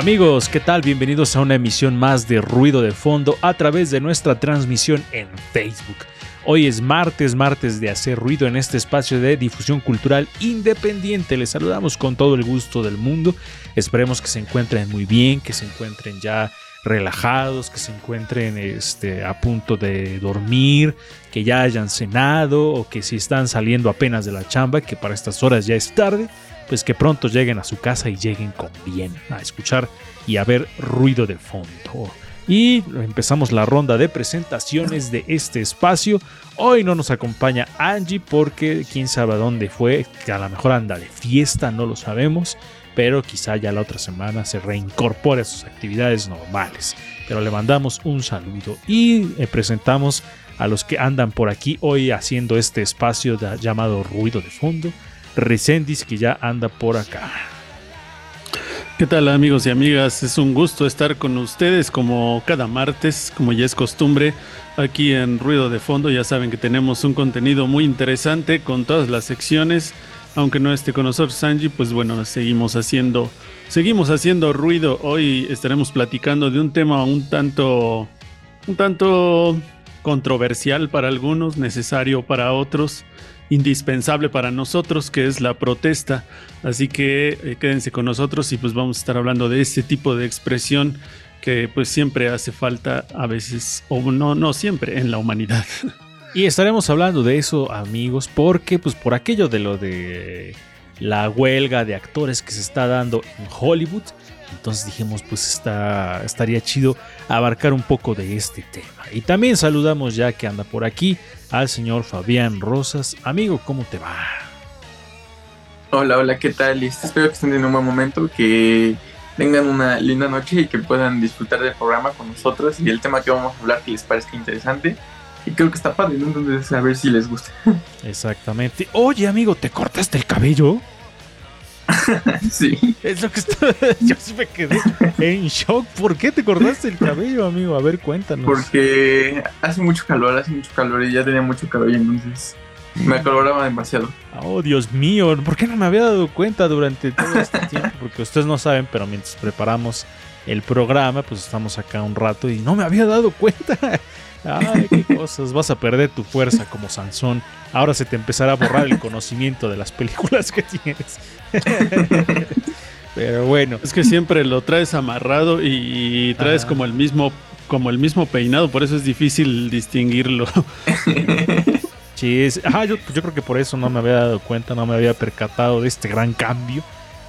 Amigos, ¿qué tal? Bienvenidos a una emisión más de Ruido de Fondo a través de nuestra transmisión en Facebook. Hoy es martes, martes de hacer ruido en este espacio de difusión cultural independiente. Les saludamos con todo el gusto del mundo. Esperemos que se encuentren muy bien, que se encuentren ya relajados, que se encuentren este, a punto de dormir, que ya hayan cenado o que si están saliendo apenas de la chamba, que para estas horas ya es tarde, pues que pronto lleguen a su casa y lleguen con bien a escuchar y a ver ruido de fondo. Y empezamos la ronda de presentaciones de este espacio. Hoy no nos acompaña Angie porque quién sabe dónde fue, que a lo mejor anda de fiesta, no lo sabemos, pero quizá ya la otra semana se reincorpore a sus actividades normales. Pero le mandamos un saludo y eh, presentamos a los que andan por aquí hoy haciendo este espacio llamado ruido de fondo. Resendis que ya anda por acá. ¿Qué tal amigos y amigas? Es un gusto estar con ustedes como cada martes, como ya es costumbre, aquí en Ruido de Fondo. Ya saben que tenemos un contenido muy interesante con todas las secciones. Aunque no esté con nosotros Sanji, pues bueno, seguimos haciendo, seguimos haciendo ruido. Hoy estaremos platicando de un tema un tanto, un tanto controversial para algunos, necesario para otros, indispensable para nosotros, que es la protesta. Así que eh, quédense con nosotros y pues vamos a estar hablando de este tipo de expresión que pues siempre hace falta a veces, o no, no siempre, en la humanidad. Y estaremos hablando de eso, amigos, porque pues por aquello de lo de la huelga de actores que se está dando en Hollywood, entonces dijimos pues está, estaría chido abarcar un poco de este tema. Y también saludamos ya que anda por aquí al señor Fabián Rosas. Amigo, ¿cómo te va? Hola, hola, ¿qué tal? Este, espero que estén en un buen momento, que tengan una linda noche y que puedan disfrutar del programa con nosotros y el tema que vamos a hablar que les parezca interesante. Y creo que está padre, ¿no? Entonces, a ver si les gusta. Exactamente. Oye, amigo, ¿te cortaste el cabello? sí. Es lo que está... Yo sí me quedé en shock. ¿Por qué te cortaste el cabello, amigo? A ver, cuéntanos. Porque hace mucho calor, hace mucho calor y ya tenía mucho cabello, entonces me acaloraba demasiado. Oh, Dios mío, ¿por qué no me había dado cuenta durante todo este tiempo? Porque ustedes no saben, pero mientras preparamos el programa, pues estamos acá un rato y no me había dado cuenta. Ay, qué cosas, vas a perder tu fuerza como Sansón. Ahora se te empezará a borrar el conocimiento de las películas que tienes. Pero bueno, Es que siempre lo traes amarrado y traes Ajá. como el mismo como el mismo peinado, por eso es difícil distinguirlo. sí, es- ajá, yo, yo creo que por eso no me había dado cuenta, no me había percatado de este gran cambio.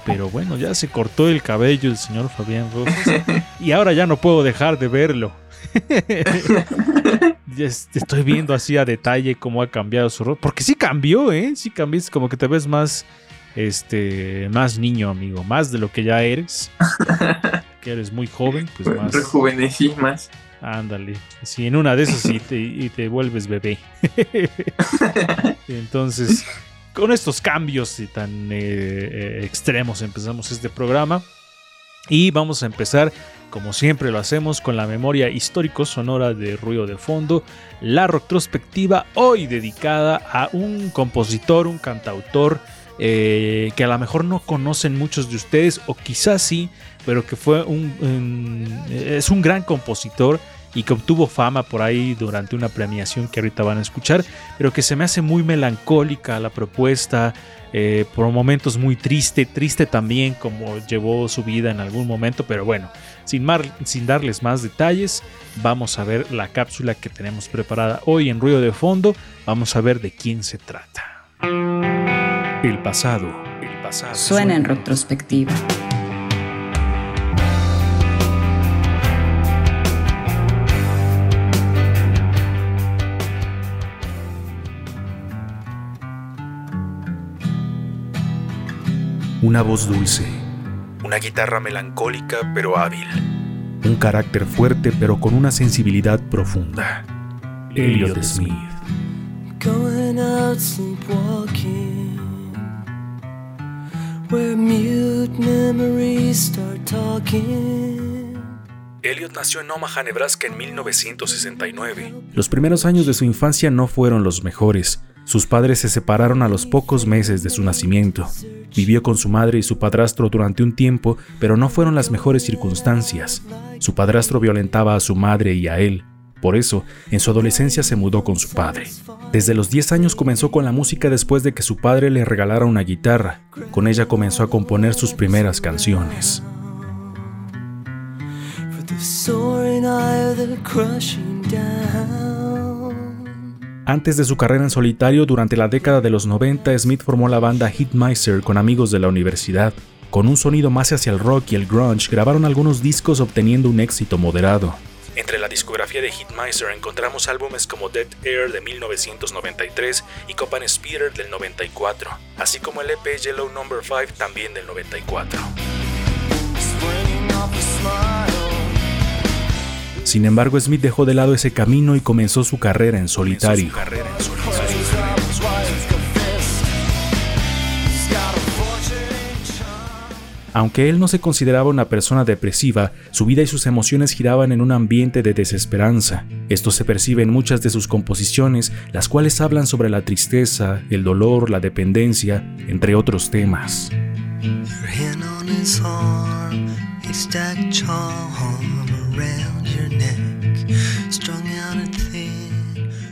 Pero bueno, ya se cortó el cabello el señor Fabián Rosas. y ahora ya no puedo dejar de verlo. Estoy viendo así a detalle cómo ha cambiado su rostro. Porque sí cambió, ¿eh? Sí cambió. Es como que te ves más, este, más niño, amigo. Más de lo que ya eres. que eres muy joven, pues más. Rejuvenecí más. Ándale. Si en una de esas y te, y te vuelves bebé. Entonces, con estos cambios tan eh, eh, extremos empezamos este programa. Y vamos a empezar, como siempre lo hacemos, con la memoria histórico-sonora de Ruido de Fondo, la retrospectiva hoy dedicada a un compositor, un cantautor eh, que a lo mejor no conocen muchos de ustedes, o quizás sí, pero que fue un, un- es un gran compositor y que obtuvo fama por ahí durante una premiación que ahorita van a escuchar, pero que se me hace muy melancólica la propuesta, eh, por momentos muy triste, triste también como llevó su vida en algún momento, pero bueno, sin, sin darles más detalles, vamos a ver la cápsula que tenemos preparada hoy en Ruido de Fondo, vamos a ver de quién se trata. El pasado, el pasado. Suena en retrospectiva. Una voz dulce, una guitarra melancólica pero hábil, un carácter fuerte pero con una sensibilidad profunda. Elliot Smith. Going out sleepwalking, where mute memories start talking. Elliot nació en Omaha, Nebraska en 1969. Los primeros años de su infancia no fueron los mejores. Sus padres se separaron a los pocos meses de su nacimiento. Vivió con su madre y su padrastro durante un tiempo, pero no fueron las mejores circunstancias. Su padrastro violentaba a su madre y a él. Por eso, en su adolescencia se mudó con su padre. Desde los 10 años comenzó con la música después de que su padre le regalara una guitarra. Con ella comenzó a componer sus primeras canciones. Antes de su carrera en solitario, durante la década de los 90, Smith formó la banda Hitmiser con amigos de la universidad. Con un sonido más hacia el rock y el grunge, grabaron algunos discos obteniendo un éxito moderado. Entre la discografía de Hitmiser encontramos álbumes como Dead Air de 1993 y Copan Speeder del 94, así como el EP Yellow Number 5 también del 94. Sin embargo, Smith dejó de lado ese camino y comenzó su carrera en solitario. Aunque él no se consideraba una persona depresiva, su vida y sus emociones giraban en un ambiente de desesperanza. Esto se percibe en muchas de sus composiciones, las cuales hablan sobre la tristeza, el dolor, la dependencia, entre otros temas.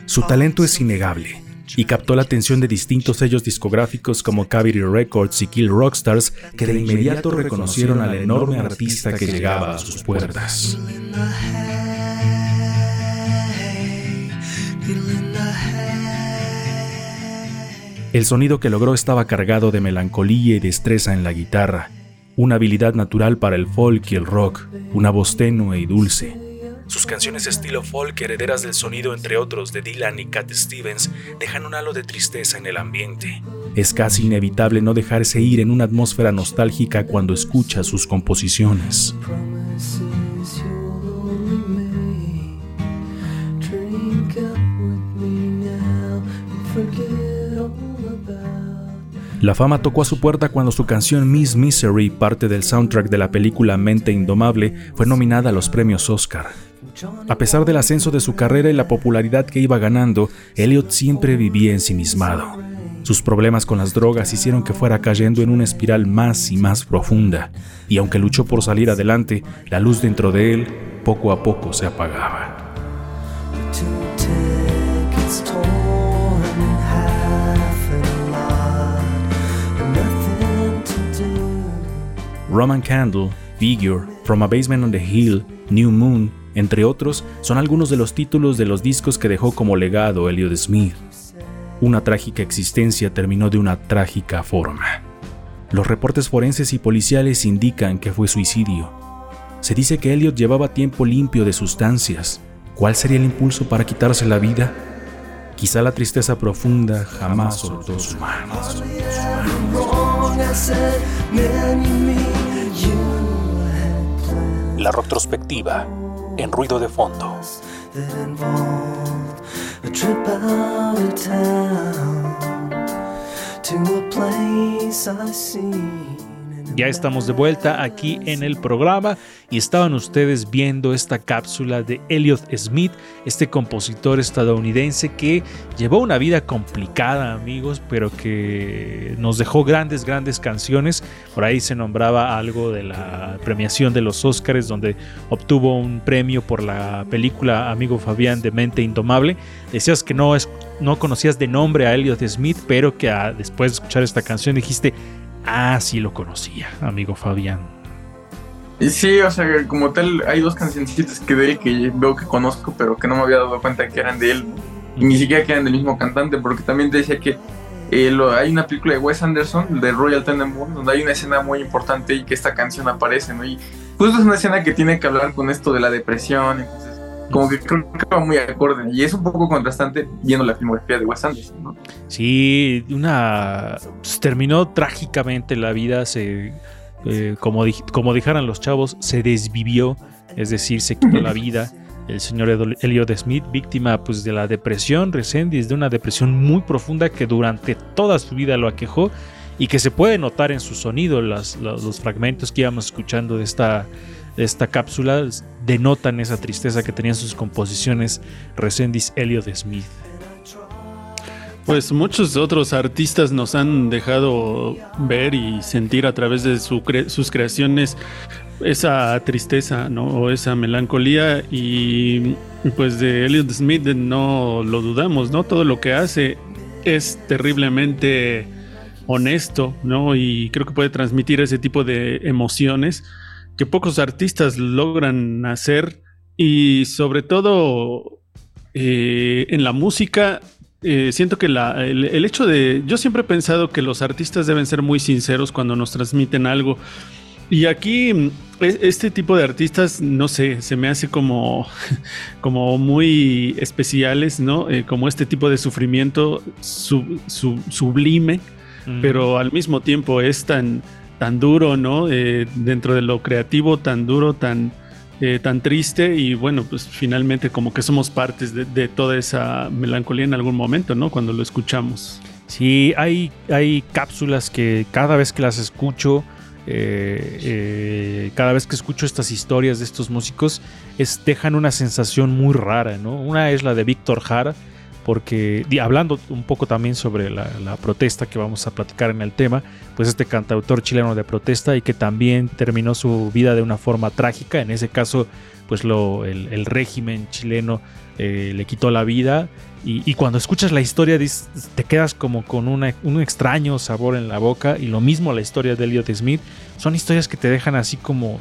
Su talento es innegable y captó la atención de distintos sellos discográficos como Cavity Records y Kill Rockstars que de inmediato reconocieron al enorme artista que llegaba a sus puertas. El sonido que logró estaba cargado de melancolía y destreza en la guitarra, una habilidad natural para el folk y el rock, una voz tenue y dulce. Sus canciones estilo folk, herederas del sonido entre otros de Dylan y Cat Stevens, dejan un halo de tristeza en el ambiente. Es casi inevitable no dejarse ir en una atmósfera nostálgica cuando escucha sus composiciones. La fama tocó a su puerta cuando su canción Miss Misery, parte del soundtrack de la película Mente Indomable, fue nominada a los premios Oscar. A pesar del ascenso de su carrera y la popularidad que iba ganando, Elliot siempre vivía ensimismado. Sus problemas con las drogas hicieron que fuera cayendo en una espiral más y más profunda, y aunque luchó por salir adelante, la luz dentro de él poco a poco se apagaba. Roman Candle, Figure, From a Basement on the Hill, New Moon, entre otros, son algunos de los títulos de los discos que dejó como legado Elliot Smith. Una trágica existencia terminó de una trágica forma. Los reportes forenses y policiales indican que fue suicidio. Se dice que Elliot llevaba tiempo limpio de sustancias. ¿Cuál sería el impulso para quitarse la vida? Quizá la tristeza profunda jamás soltó su mano. La retrospectiva en ruido de fondo. Ya estamos de vuelta aquí en el programa y estaban ustedes viendo esta cápsula de Elliot Smith, este compositor estadounidense que llevó una vida complicada, amigos, pero que nos dejó grandes, grandes canciones. Por ahí se nombraba algo de la premiación de los Oscars, donde obtuvo un premio por la película Amigo Fabián de Mente Indomable. Decías que no, es, no conocías de nombre a Elliot Smith, pero que ah, después de escuchar esta canción dijiste, ah, sí lo conocía, amigo Fabián. Sí, o sea, como tal, hay dos cancioncitas que de él que veo que conozco, pero que no me había dado cuenta que eran de él. Y ni siquiera que eran del mismo cantante, porque también te decía que eh, lo- hay una película de Wes Anderson, de Royal Tenenbaums, donde hay una escena muy importante y que esta canción aparece, ¿no? Y justo es una escena que tiene que hablar con esto de la depresión, entonces, como que creo que va muy acorde. Y es un poco contrastante viendo la filmografía de Wes Anderson, ¿no? Sí, una pues, terminó trágicamente la vida, se eh, como, dij- como los chavos, se desvivió, es decir, se quitó la vida. El señor Elliot Smith, víctima pues, de la depresión, Resendiz, de una depresión muy profunda que durante toda su vida lo aquejó y que se puede notar en su sonido. Las- los, los fragmentos que íbamos escuchando de esta, de esta cápsula denotan esa tristeza que tenían sus composiciones Resendiz Elliot Smith. Pues muchos otros artistas nos han dejado ver y sentir a través de sus creaciones esa tristeza, ¿no? O esa melancolía y pues de Elliot Smith no lo dudamos, ¿no? Todo lo que hace es terriblemente honesto, ¿no? Y creo que puede transmitir ese tipo de emociones que pocos artistas logran hacer y sobre todo eh, en la música eh, siento que la- el, el hecho de... Yo siempre he pensado que los artistas deben ser muy sinceros cuando nos transmiten algo. Y aquí mm, e- este tipo de artistas, no sé, se me hace como, como muy especiales, ¿no? Eh, como este tipo de sufrimiento sub- sub- sublime, pero al mismo tiempo es tan, tan duro, ¿no? Eh, dentro de lo creativo, tan duro, tan, eh, tan triste y bueno, pues finalmente como que somos partes de, toda esa melancolía en algún momento, ¿no? Cuando lo escuchamos. Sí, hay, hay cápsulas que cada vez que las escucho, eh, cada vez que escucho estas historias de estos músicos, es, dejan una sensación muy rara, ¿no? Una es la de Víctor Jara, porque hablando un poco también sobre la, protesta que vamos a platicar en el tema, pues este cantautor chileno de protesta y que también terminó su vida de una forma trágica, en ese caso, pues lo, el, régimen chileno eh, le quitó la vida y, cuando escuchas la historia te quedas como con un extraño sabor en la boca y lo mismo la historia de Elliot Smith. Son historias que te dejan así como,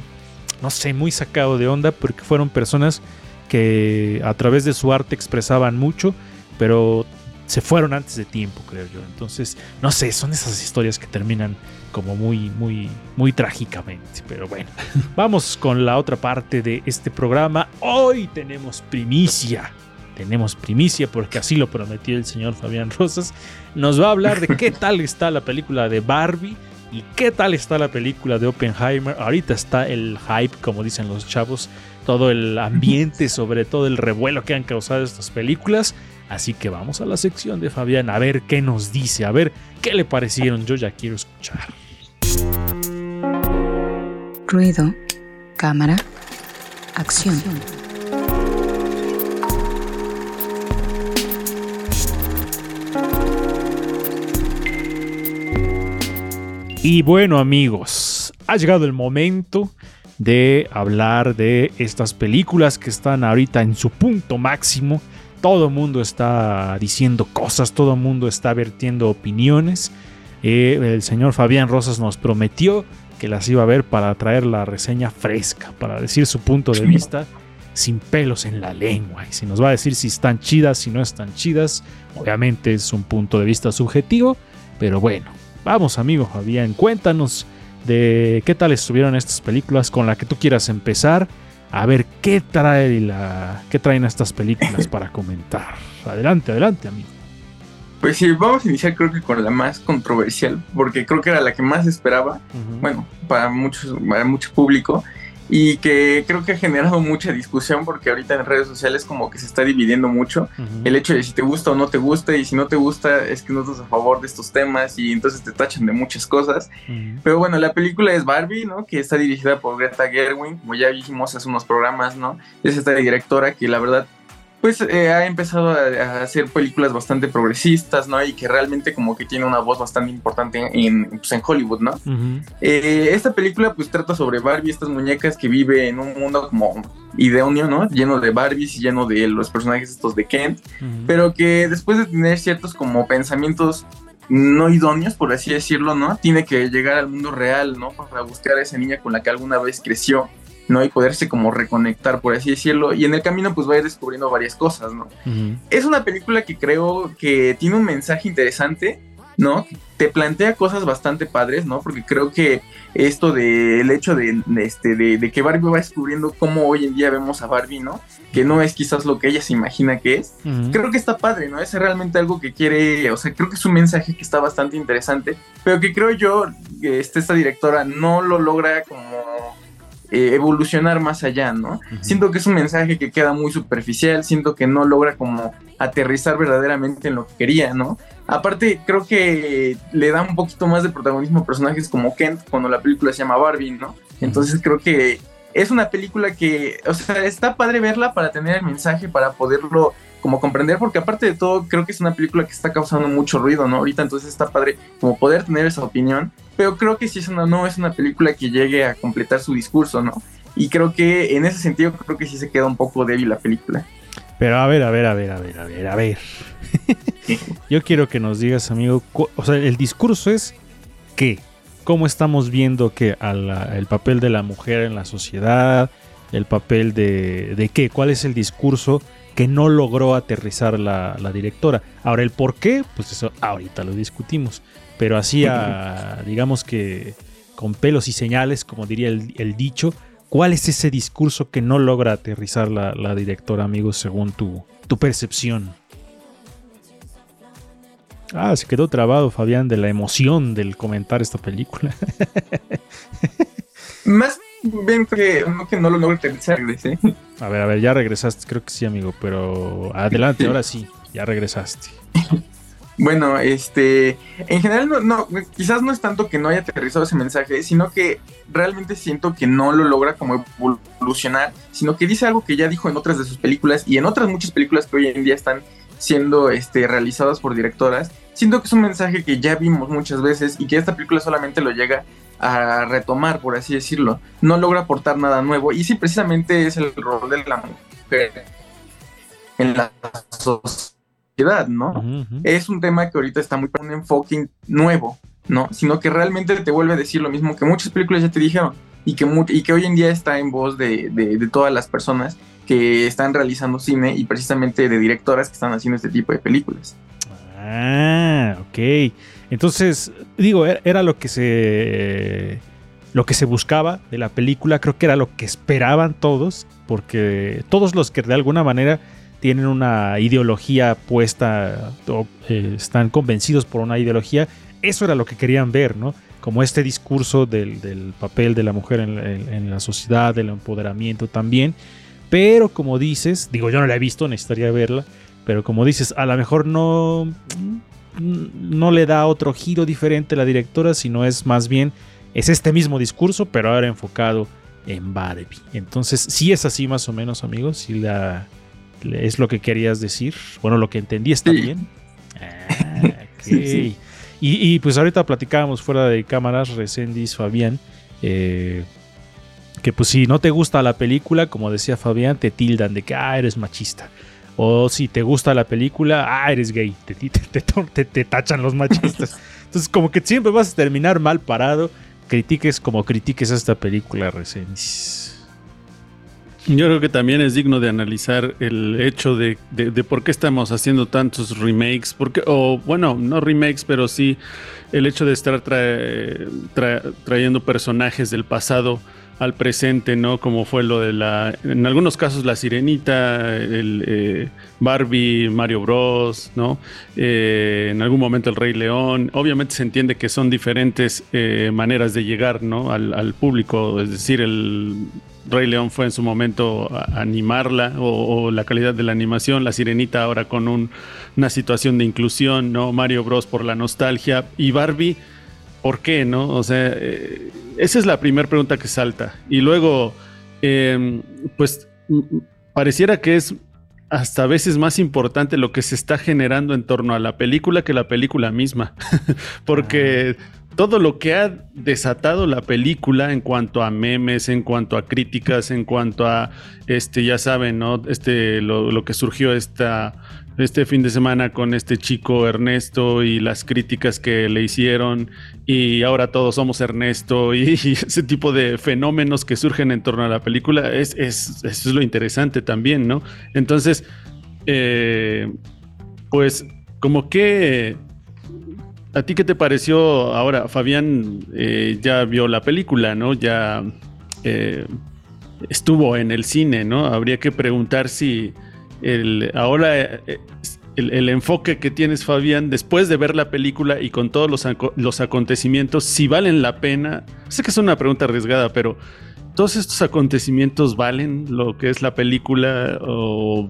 no sé, muy sacado de onda porque fueron personas que a través de su arte expresaban mucho, pero se fueron antes de tiempo, creo yo. Entonces, no sé, son esas historias que terminan como muy, muy, muy trágicamente. Pero bueno, vamos con la otra parte de este programa. Hoy tenemos primicia tenemos primicia porque así lo prometió el señor Fabián Rosas. Nos va a hablar de qué tal está la película de Barbie y qué tal está la película de Oppenheimer. Ahorita está el hype, como dicen los chavos, todo el ambiente, sobre todo el revuelo que han causado estas películas. Así que vamos a la sección de Fabián a ver qué nos dice, a ver qué le parecieron. Yo ya quiero escuchar. Ruido, cámara, acción. Y bueno amigos, ha llegado el momento de hablar de estas películas que están ahorita en su punto máximo. Todo el mundo está diciendo cosas, todo el mundo está vertiendo opiniones. Eh, el señor Fabián Rosas nos prometió que las iba a ver para traer la reseña fresca, para decir su punto de vista sin pelos en la lengua. Y si nos va a decir si están chidas, si no están chidas, obviamente es un punto de vista subjetivo, pero bueno, Vamos, amigo Fabián, cuéntanos de qué tal estuvieron estas películas con la que tú quieras empezar. A ver qué trae la, qué traen estas películas para comentar. Adelante, adelante, amigo. Pues sí, vamos a iniciar creo que con la más controversial, porque creo que era la que más esperaba, bueno, para muchos, para mucho público, y que creo que ha generado mucha discusión porque ahorita en redes sociales como que se está dividiendo mucho el hecho de si te gusta o no te gusta y si no te gusta es que no estás a favor de estos temas y entonces te tachan de muchas cosas. Pero bueno, la película es Barbie, ¿no? Que está dirigida por Greta Gerwig, como ya dijimos hace unos programas, ¿no? Es esta directora que la verdad pues eh, ha empezado a, hacer películas bastante progresistas, ¿no? Y que realmente como que tiene una voz bastante importante en, pues, en Hollywood, ¿no? Eh, esta película pues trata sobre Barbie, estas muñecas que vive en un mundo como ideonio, ¿no? Lleno de Barbies y lleno de los personajes estos de Kent, pero que después de tener ciertos como pensamientos no idóneos, por así decirlo, ¿no? Tiene que llegar al mundo real, ¿no? Para buscar a esa niña con la que alguna vez creció ¿no? Y poderse como reconectar, por así decirlo. Y en el camino pues va a ir descubriendo varias cosas, ¿no? Es una película que creo que tiene un mensaje interesante, ¿no? Te plantea cosas bastante padres, ¿no? Porque creo que esto del hecho de, este, de, que Barbie va descubriendo cómo hoy en día vemos a Barbie, ¿no? Que no es quizás lo que ella se imagina que es. Creo que está padre, ¿no? Es realmente algo que quiere, o sea, creo que es un mensaje que está bastante interesante, pero que creo yo, este, esta directora no lo logra como eh, evolucionar más allá, ¿no? Siento que es un mensaje que queda muy superficial, siento que no logra como aterrizar verdaderamente en lo que quería, ¿no? Aparte, creo que le da un poquito más de protagonismo a personajes como Kent cuando la película se llama Barbie, ¿no? Entonces creo que es una película que, o sea, está padre verla para tener el mensaje, para poderlo como comprender, porque aparte de todo, creo que es una película que está causando mucho ruido, ¿no? Ahorita entonces está padre como poder tener esa opinión, pero creo que sí es una, no es una película que llegue a completar su discurso, ¿no? Y creo que en ese sentido creo que sí se queda un poco débil la película. Pero a ver, a ver, a ver, a ver, a ver, a ver. Yo quiero que nos digas, amigo, o sea, el discurso es qué, cómo estamos viendo que el papel de la mujer en la sociedad, el papel de, de qué, cuál es el discurso que no logró aterrizar la, directora. Ahora, el por qué, pues eso ahorita lo discutimos. Pero así, digamos que con pelos y señales, como diría el, dicho, ¿cuál es ese discurso que no logra aterrizar la, directora, amigos, según tu, tu percepción? Ah, se quedó trabado Fabián de la emoción del comentar esta película. Más bien que que no lo logro aterrizar, A ver, a ver, ya regresaste, creo que sí, amigo, pero adelante, ahora sí, ya regresaste. Bueno, este, en general no, no, quizás no es tanto que no haya aterrizado ese mensaje, sino que realmente siento que no lo logra como evolucionar, sino que dice algo que ya dijo en otras de sus películas y en otras muchas películas que hoy en día están siendo este, realizadas por directoras. Siento que es un mensaje que ya vimos muchas veces y que esta película solamente lo llega a retomar, por así decirlo. No logra aportar nada nuevo. Y sí, precisamente es el rol de la mujer en la sociedad, ¿no? Es un tema que ahorita está muy un enfoque nuevo, ¿no? Sino que realmente te vuelve a decir lo mismo que muchas películas ya te dijeron y que, y que hoy en día está en voz de, de todas las personas que están realizando cine y precisamente de directoras que están haciendo este tipo de películas. Ah, ok. Entonces, digo, e-, era lo que se lo que se buscaba de la película, creo que era lo que esperaban todos, porque todos los que de alguna manera tienen una ideología puesta eh, están convencidos por una ideología, eso era lo que querían ver, ¿no? Como este discurso del, papel de la mujer en, en, la sociedad, del empoderamiento también. Pero como dices, digo, yo no la he visto, necesitaría verla, pero como dices, a lo mejor no, no le da otro giro diferente a la directora, sino es más bien, es este mismo discurso, pero ahora enfocado en Barbie. Entonces, si es así más o menos, amigos, si la, es lo que querías decir. Bueno, lo que entendí está bien. Ah, y, pues ahorita platicábamos fuera de cámaras, Recendis, Fabián, eh, que pues si no te gusta la película, como decía Fabián, te tildan de que ah, eres machista. O si te gusta la película, ah, eres gay. Te, te, tachan los machistas. Entonces, como que siempre vas a terminar mal parado. Critiques como critiques esta película, Resenis. Yo creo que también es digno de analizar el hecho de, por qué estamos haciendo tantos remakes. Porque, o bueno, no remakes, pero sí el hecho de estar trayendo personajes del pasado al presente, ¿no? Como fue lo de la, en algunos casos la Sirenita, el eh, Barbie, Mario Bros, ¿no? Eh, en algún momento el Rey León. Obviamente se entiende que son diferentes eh, maneras de llegar, ¿no? Al, público, es decir, el Rey León fue en su momento a- animarla o, o la calidad de la animación, La Sirenita ahora con un- una situación de inclusión, ¿no? Mario Bros por la nostalgia y Barbie, ¿por qué, no? O sea, eh, esa es la primera pregunta que salta. Y luego, eh, pues pareciera que es hasta a veces más importante lo que se está generando en torno a la película que la película misma. Porque todo lo que ha desatado la película en cuanto a memes, en cuanto a críticas, en cuanto a este, ya saben, ¿no? Este, lo, lo que surgió esta, este fin de semana con este chico Ernesto y las críticas que le hicieron, y ahora todos somos Ernesto, y, ese tipo de fenómenos que surgen en torno a la película, es, es, es lo interesante también, ¿no? Entonces, eh, pues, como que. ¿A ti qué te pareció ahora? Fabián eh, ya vio la película, ¿no? Ya eh, estuvo en el cine, ¿no? Habría que preguntar si el, ahora eh, el, el enfoque que tienes, Fabián, después de ver la película y con todos los, los acontecimientos, si valen la pena. Sé que es una pregunta arriesgada, pero ¿todos estos acontecimientos valen lo que es la película o,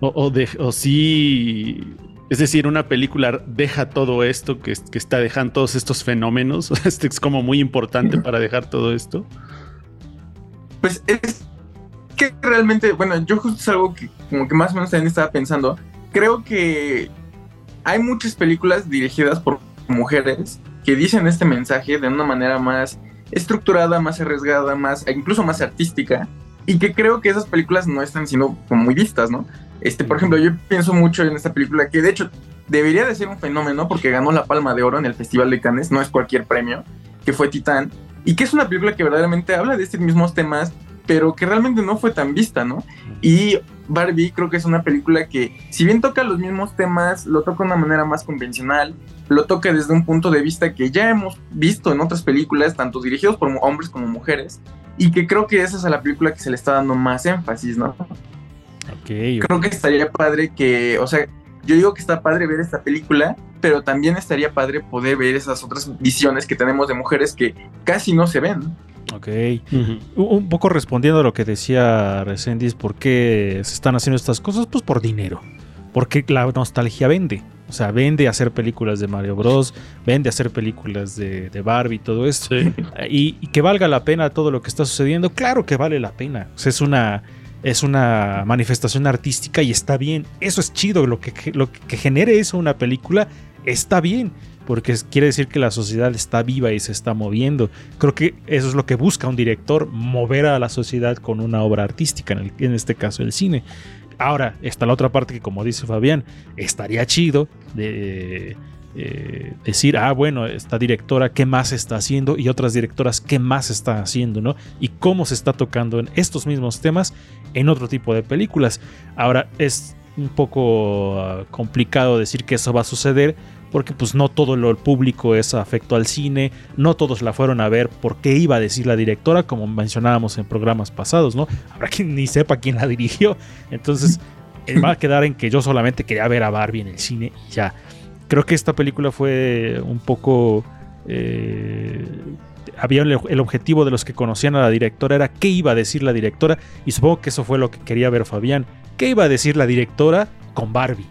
o, o de- o sí es decir, una película deja todo esto que, que está dejando todos estos fenómenos. Este es como muy importante para dejar todo esto. Pues es que realmente, bueno, yo justo es algo que como que más o menos también estaba pensando. Creo que hay muchas películas dirigidas por mujeres que dicen este mensaje de una manera más estructurada, más arriesgada, más incluso más artística y que creo que esas películas no están siendo como muy vistas, ¿no? Este, por ejemplo, yo pienso mucho en esta película que de hecho debería de ser un fenómeno porque ganó la Palma de Oro en el Festival de Cannes, no es cualquier premio, que fue Titán, y que es una película que verdaderamente habla de estos mismos temas, pero que realmente no fue tan vista, ¿no? Y Barbie creo que es una película que, si bien toca los mismos temas, lo toca de una manera más convencional, lo toca desde un punto de vista que ya hemos visto en otras películas, tanto dirigidos por hombres como mujeres, y que creo que esa es a la película que se le está dando más énfasis, ¿no? Ok, Creo que estaría padre que, o sea, yo digo que está padre ver esta película, pero también estaría padre poder ver esas otras visiones que tenemos de mujeres que casi no se ven. Ok. Un- Un poco respondiendo a lo que decía Resendiz, ¿por qué se están haciendo estas cosas? Pues por dinero. Porque la nostalgia vende. O sea, vende hacer películas de Mario Bros. Vende hacer películas de, de Barbie y todo esto. Sí. Y, y que valga la pena todo lo que está sucediendo. Claro que vale la pena. O sea, es una, es una manifestación artística y está bien. Eso es chido. Lo que, lo que genere eso una película está bien. Porque quiere decir que la sociedad está viva y se está moviendo. Creo que eso es lo que busca un director, mover a la sociedad con una obra artística, en este caso el cine. Ahora, está la otra parte que, como dice Fabián, estaría chido de eh, decir, ah, bueno, esta directora, ¿qué más está haciendo? Y otras directoras, ¿qué más está haciendo? ¿no? Y cómo se está tocando en estos mismos temas en otro tipo de películas. Ahora, es un poco ah, complicado decir que eso va a suceder porque pues no todo el público es afecto al cine, no todos la fueron a ver porque iba a decir la directora, como mencionábamos en programas pasados, ¿no? Habrá quien ni sepa quién la dirigió, entonces eh, va a quedar en que yo solamente quería ver a Barbie en el cine y ya. Creo que esta película fue un poco... eh, había el objetivo de los que conocían a la directora era qué iba a decir la directora y supongo que eso fue lo que quería ver Fabián. ¿Qué iba a decir la directora con Barbie?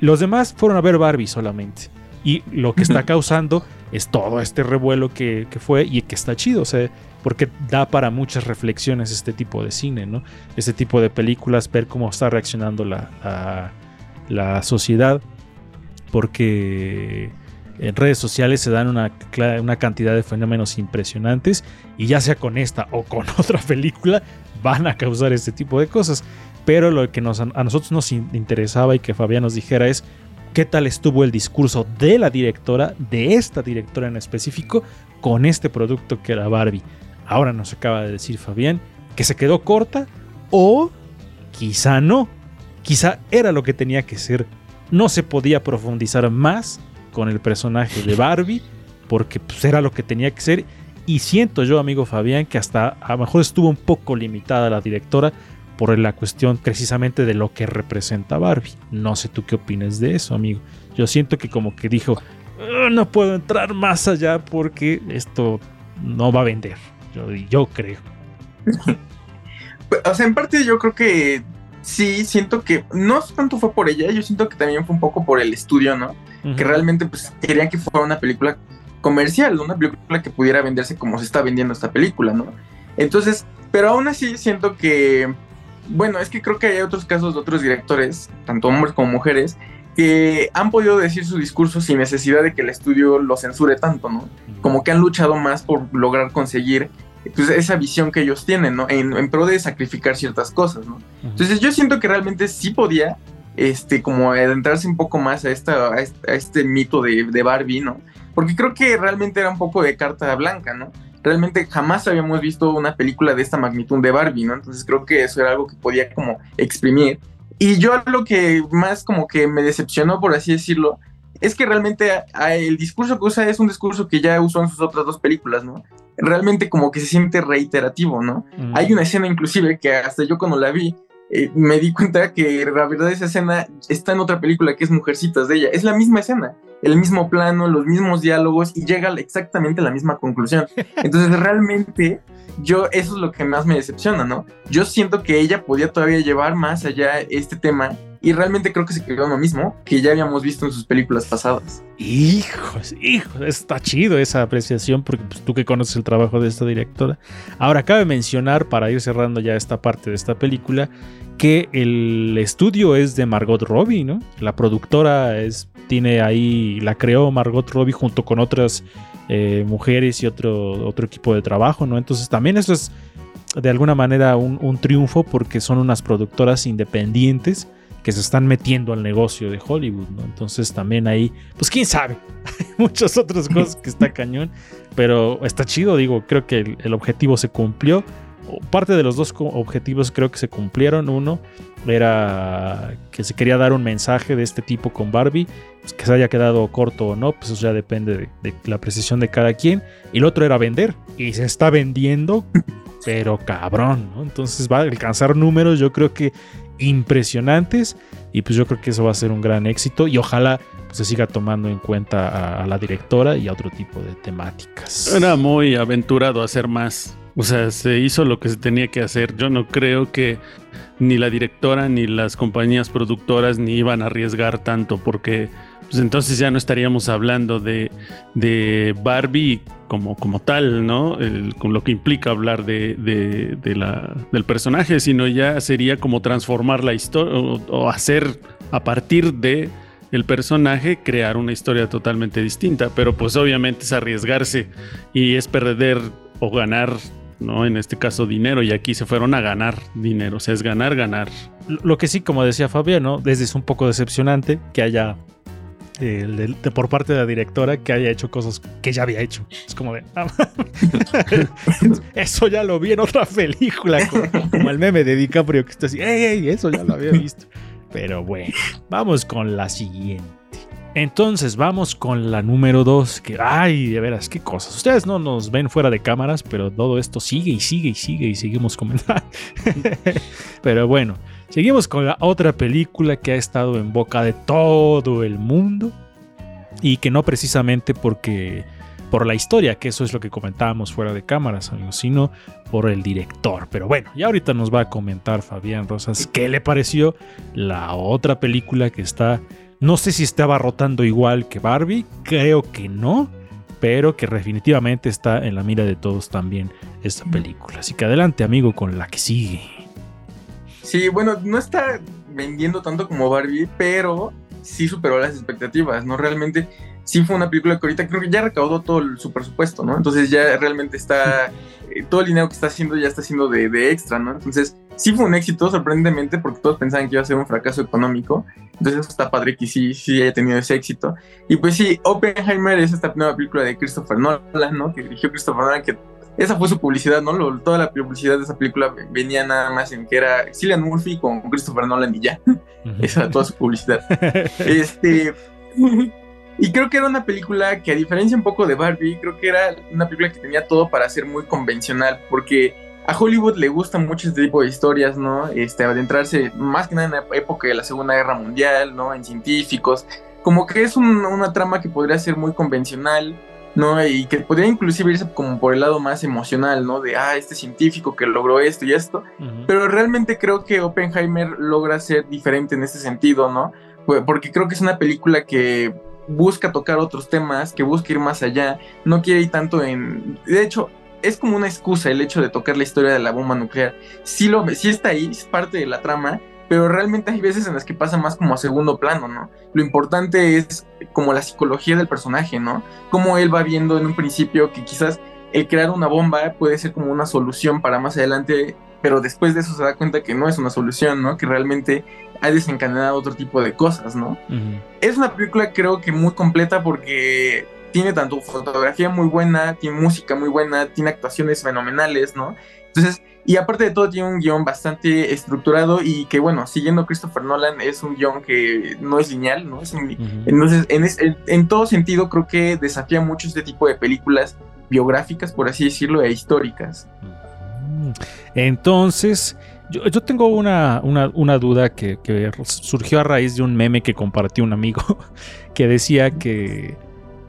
Los demás fueron a ver Barbie solamente. Y lo que está causando es todo este revuelo que, que fue y que está chido, o sea, porque da para muchas reflexiones este tipo de cine, ¿no? Este tipo de películas, ver cómo está reaccionando la, la, la sociedad, porque en redes sociales se dan una, una cantidad de fenómenos impresionantes y ya sea con esta o con otra película van a causar este tipo de cosas. Pero lo que nos, a nosotros nos in- interesaba y que Fabián nos dijera es qué tal estuvo el discurso de la directora, de esta directora en específico, con este producto que era Barbie. Ahora nos acaba de decir Fabián que se quedó corta o quizá no. Quizá era lo que tenía que ser. No se podía profundizar más con el personaje de Barbie porque pues, era lo que tenía que ser. Y siento yo, amigo Fabián, que hasta a lo mejor estuvo un poco limitada la directora por la cuestión precisamente de lo que representa Barbie. No sé tú qué opinas de eso, amigo. Yo siento que como que dijo, "Ah, no puedo entrar más allá porque esto no va a vender. Yo, yo creo. O sea, en parte yo creo que sí, siento que no tanto fue por ella, yo siento que también fue un poco por el estudio, ¿no? Que realmente pues querían que fuera una película comercial, una película que pudiera venderse como se está vendiendo esta película, ¿no? Entonces, pero aún así siento que, bueno, es que creo que hay otros casos de otros directores, tanto hombres como mujeres, que han podido decir su discurso sin necesidad de que el estudio lo censure tanto, ¿no? Como que han luchado más por lograr conseguir pues, esa visión que ellos tienen, ¿no? En, pro de sacrificar ciertas cosas, ¿no? Entonces yo siento que realmente sí podía, este, como adentrarse un poco más a, esta, a este, mito de, de Barbie, ¿no? Porque creo que realmente era un poco de carta blanca, ¿no? Realmente jamás habíamos visto una película de esta magnitud de Barbie, ¿no? Entonces creo que eso era algo que podía como exprimir y yo lo que más como que me decepcionó, por así decirlo, es que realmente el discurso que usa es un discurso que ya usó en sus otras dos películas, ¿no? Realmente como que se siente reiterativo, ¿no? Hay una escena inclusive que hasta yo cuando la vi, eh, me di cuenta que la verdad esa escena está en otra película que es Mujercitas de ella. Es la misma escena, el mismo plano, los mismos diálogos y llega exactamente a la misma conclusión. Entonces realmente yo eso es lo que más me decepciona, ¿no? Yo siento que ella podía todavía llevar más allá este tema y realmente creo que se quedó lo mismo que ya habíamos visto en sus películas pasadas. Hijos, hijos, está chido esa apreciación porque pues, tú que conoces el trabajo de esta directora. Ahora, cabe mencionar, para ir cerrando ya esta parte de esta película, que el estudio es de Margot Robbie, ¿no? La productora es, tiene ahí, la creó Margot Robbie junto con otras eh, mujeres y otro, otro equipo de trabajo, ¿no? Entonces también eso es de alguna manera un, triunfo porque son unas productoras independientes que se están metiendo al negocio de Hollywood, ¿no? Entonces también ahí, pues quién sabe, hay muchas otras cosas que está cañón, pero está chido, digo, creo que el objetivo se cumplió parte de los dos objetivos creo que se cumplieron. Uno era que se quería dar un mensaje de este tipo con Barbie, pues que se haya quedado corto o no, pues eso ya depende de, la precisión de cada quien. Y el otro era vender, y se está vendiendo, pero cabrón, ¿no? Entonces va a alcanzar números, yo creo que impresionantes, y pues yo creo que eso va a ser un gran éxito, y ojalá pues, se siga tomando en cuenta a, a la directora y a otro tipo de temáticas. Era muy aventurado hacer más. O sea, se hizo lo que se tenía que hacer. Yo no creo que ni la directora ni las compañías productoras ni iban a arriesgar tanto porque pues entonces ya no estaríamos hablando de, de Barbie como, como tal, ¿no? con lo que implica hablar de, de, la, del personaje, sino ya sería como transformar la historia o, hacer a partir de el personaje crear una historia totalmente distinta, pero pues obviamente es arriesgarse y es perder o ganar ¿no? En este caso dinero, y aquí se fueron a ganar dinero, o sea, es ganar, ganar. Lo que sí, como decía Fabián, ¿no? Desde es un poco decepcionante que haya, eh, por parte de la directora, que haya hecho cosas que ya había hecho. Es como de, ah, eso ya lo vi en otra película, como, el meme de DiCaprio que está así. Eso ya lo había visto. Pero bueno, vamos con la siguiente. Entonces vamos con la número 2, que ay, de veras, qué cosas. Ustedes no nos ven fuera de cámaras, pero todo esto sigue y sigue y sigue y seguimos comentando. pero bueno, seguimos con la otra película que ha estado en boca de todo el mundo y que no precisamente porque por la historia, que eso es lo que comentábamos fuera de cámaras, amigos, sino por el director. Pero bueno, ya ahorita nos va a comentar Fabián Rosas qué le pareció la otra película que está no sé si estaba rotando igual que Barbie, creo que no, pero que definitivamente está en la mira de todos también esta película. Así que adelante, amigo, con la que sigue. Sí, bueno, no está vendiendo tanto como Barbie, pero sí superó las expectativas, ¿no? Realmente sí fue una película que ahorita creo que ya recaudó todo su presupuesto, ¿no? Entonces ya realmente está, eh, todo el dinero que está haciendo ya está haciendo de, de extra, ¿no? Entonces sí fue un éxito, sorprendentemente, porque todos pensaban que iba a ser un fracaso económico. Entonces está padre que sí, sí haya tenido ese éxito. Y pues sí, Oppenheimer es esta nueva película de Christopher Nolan, ¿no? Que dirigió Christopher Nolan, que esa fue su publicidad, ¿no? toda la publicidad de esa película venía nada más en que era Cillian Murphy con Christopher Nolan y ya. Esa era toda su publicidad. este... Y creo que era una película que a diferencia un poco de Barbie, creo que era una película que tenía todo para ser muy convencional, porque a Hollywood le gustan mucho este tipo de historias, ¿no? Este, adentrarse más que nada en la época de la Segunda Guerra Mundial, ¿no? En científicos. Como que es una trama que podría ser muy convencional, ¿no? Y que podría inclusive irse como por el lado más emocional, ¿no? De, ah, este científico que logró esto y esto. Pero realmente creo que Oppenheimer logra ser diferente en ese sentido, ¿no? Porque creo que es una película que busca tocar otros temas, que busca ir más allá, no quiere ir tanto en... De hecho, es como una excusa el hecho de tocar la historia de la bomba nuclear. Sí, lo, sí está ahí, es parte de la trama, pero realmente hay veces en las que pasa más como a segundo plano, ¿no? Lo importante es como la psicología del personaje, ¿no? Cómo él va viendo en un principio que quizás el crear una bomba puede ser como una solución para más adelante, pero después de eso se da cuenta que no es una solución, ¿no? Que realmente ha desencadenado otro tipo de cosas, ¿no? Ujú. Es una película creo que muy completa porque tiene tanto fotografía muy buena, tiene música muy buena, tiene actuaciones fenomenales, ¿no? Entonces, y aparte de todo tiene un guion bastante estructurado y que bueno, siguiendo Christopher Nolan es un guion que no es lineal, ¿no? Es un- Ujú. entonces, en, es- en- en todo sentido creo que desafía mucho este tipo de películas biográficas, por así decirlo, e históricas. Entonces, yo, yo tengo una, una- una duda que, que surgió a raíz de un meme que compartió un amigo que decía que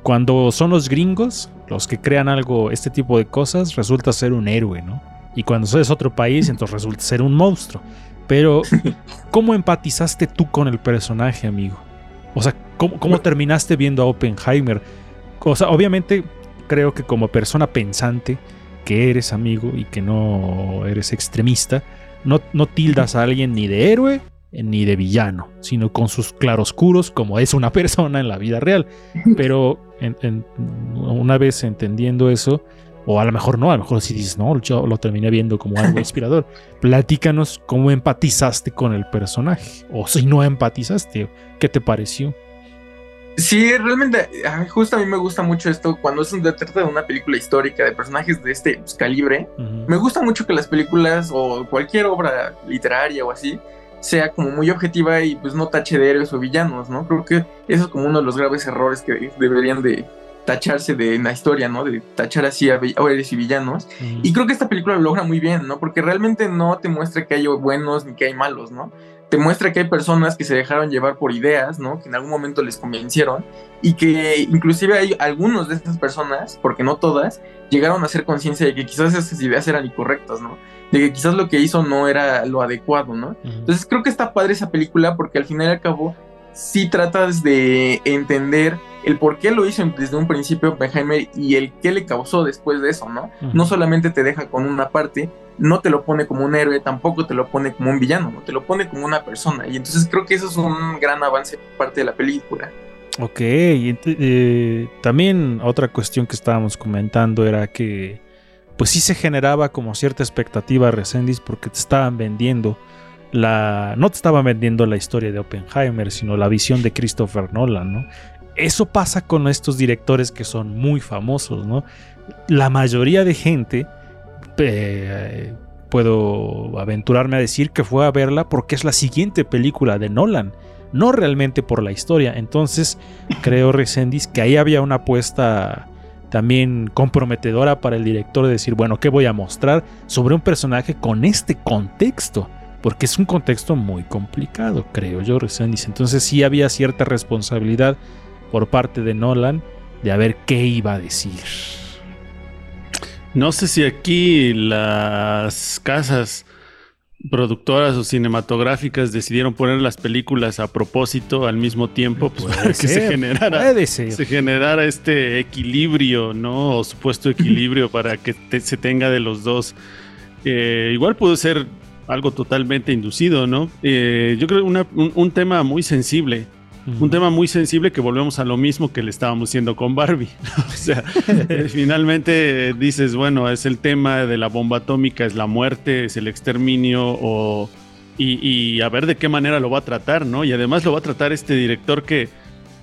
cuando son los gringos los que crean algo, este tipo de cosas, resulta ser un héroe, ¿no? Y cuando es otro país, entonces resulta ser un monstruo. Pero, ¿cómo empatizaste tú con el personaje, amigo? O sea, ¿cómo, cómo terminaste viendo a Oppenheimer? O sea, obviamente creo que como persona pensante que eres amigo y que no eres extremista, no, no tildas a alguien ni de héroe ni de villano, sino con sus claroscuros como es una persona en la vida real. Pero en- en- una vez entendiendo eso, o a lo mejor no, a lo mejor si dices, no, yo lo terminé viendo como algo inspirador, platícanos cómo empatizaste con el personaje, o si no empatizaste, ¿qué te pareció? Sí, realmente, justo a mí me gusta mucho esto cuando se trata de una película histórica de personajes de este pues, calibre. Me gusta mucho que las películas o cualquier obra literaria o así sea como muy objetiva y pues no tache de héroes o villanos, ¿no? Creo que eso es como uno de los graves errores que deberían de tacharse de en la historia, ¿no? De tachar así a héroes y villanos. Y creo que esta película lo logra muy bien, ¿no? Porque realmente no te muestra que hay buenos ni que hay malos, ¿no? Te muestra que hay personas que se dejaron llevar por ideas, ¿no? Que en algún momento les convencieron y que inclusive hay algunos de estas personas, porque no todas, llegaron a hacer conciencia de que quizás esas ideas eran incorrectas, ¿no? De que quizás lo que hizo no era lo adecuado, ¿no? Entonces creo que está padre esa película porque al final y al cabo sí tratas de entender el por qué lo hizo desde un principio Oppenheimer y el qué le causó después de eso, ¿no? No solamente te deja con una parte, no te lo pone como un héroe, tampoco te lo pone como un villano, ¿no? Te lo pone como una persona. Y entonces creo que eso es un gran avance por parte de la película. Ok, eh, también otra cuestión que estábamos comentando era que pues sí se generaba como cierta expectativa Resendis porque te estaban vendiendo la no te estaban vendiendo la historia de Oppenheimer, sino la visión de Christopher Nolan, ¿no? Eso pasa con estos directores que son muy famosos, ¿no? La mayoría de gente eh, puedo aventurarme a decir que fue a verla porque es la siguiente película de Nolan no realmente por la historia. Entonces, creo, Resendis, que ahí había una apuesta también comprometedora para el director de decir, bueno, ¿qué voy a mostrar sobre un personaje con este contexto? Porque es un contexto muy complicado, creo yo, Resendis. Entonces sí había cierta responsabilidad por parte de Nolan de a ver qué iba a decir. No sé si aquí las casas productoras o cinematográficas decidieron poner las películas a propósito al mismo tiempo pues, para que se generara se generara este equilibrio, ¿no? O supuesto equilibrio para que te- se tenga de los dos. Eh, igual pudo ser algo totalmente inducido, ¿no? Eh, yo creo una- un, un tema muy sensible. Un tema muy sensible que volvemos a lo mismo que le estábamos haciendo con Barbie. o sea, eh, finalmente dices, bueno, es el tema de la bomba atómica, es la muerte, es el exterminio, o, y, y a ver de qué manera lo va a tratar, ¿no? Y además lo va a tratar este director que,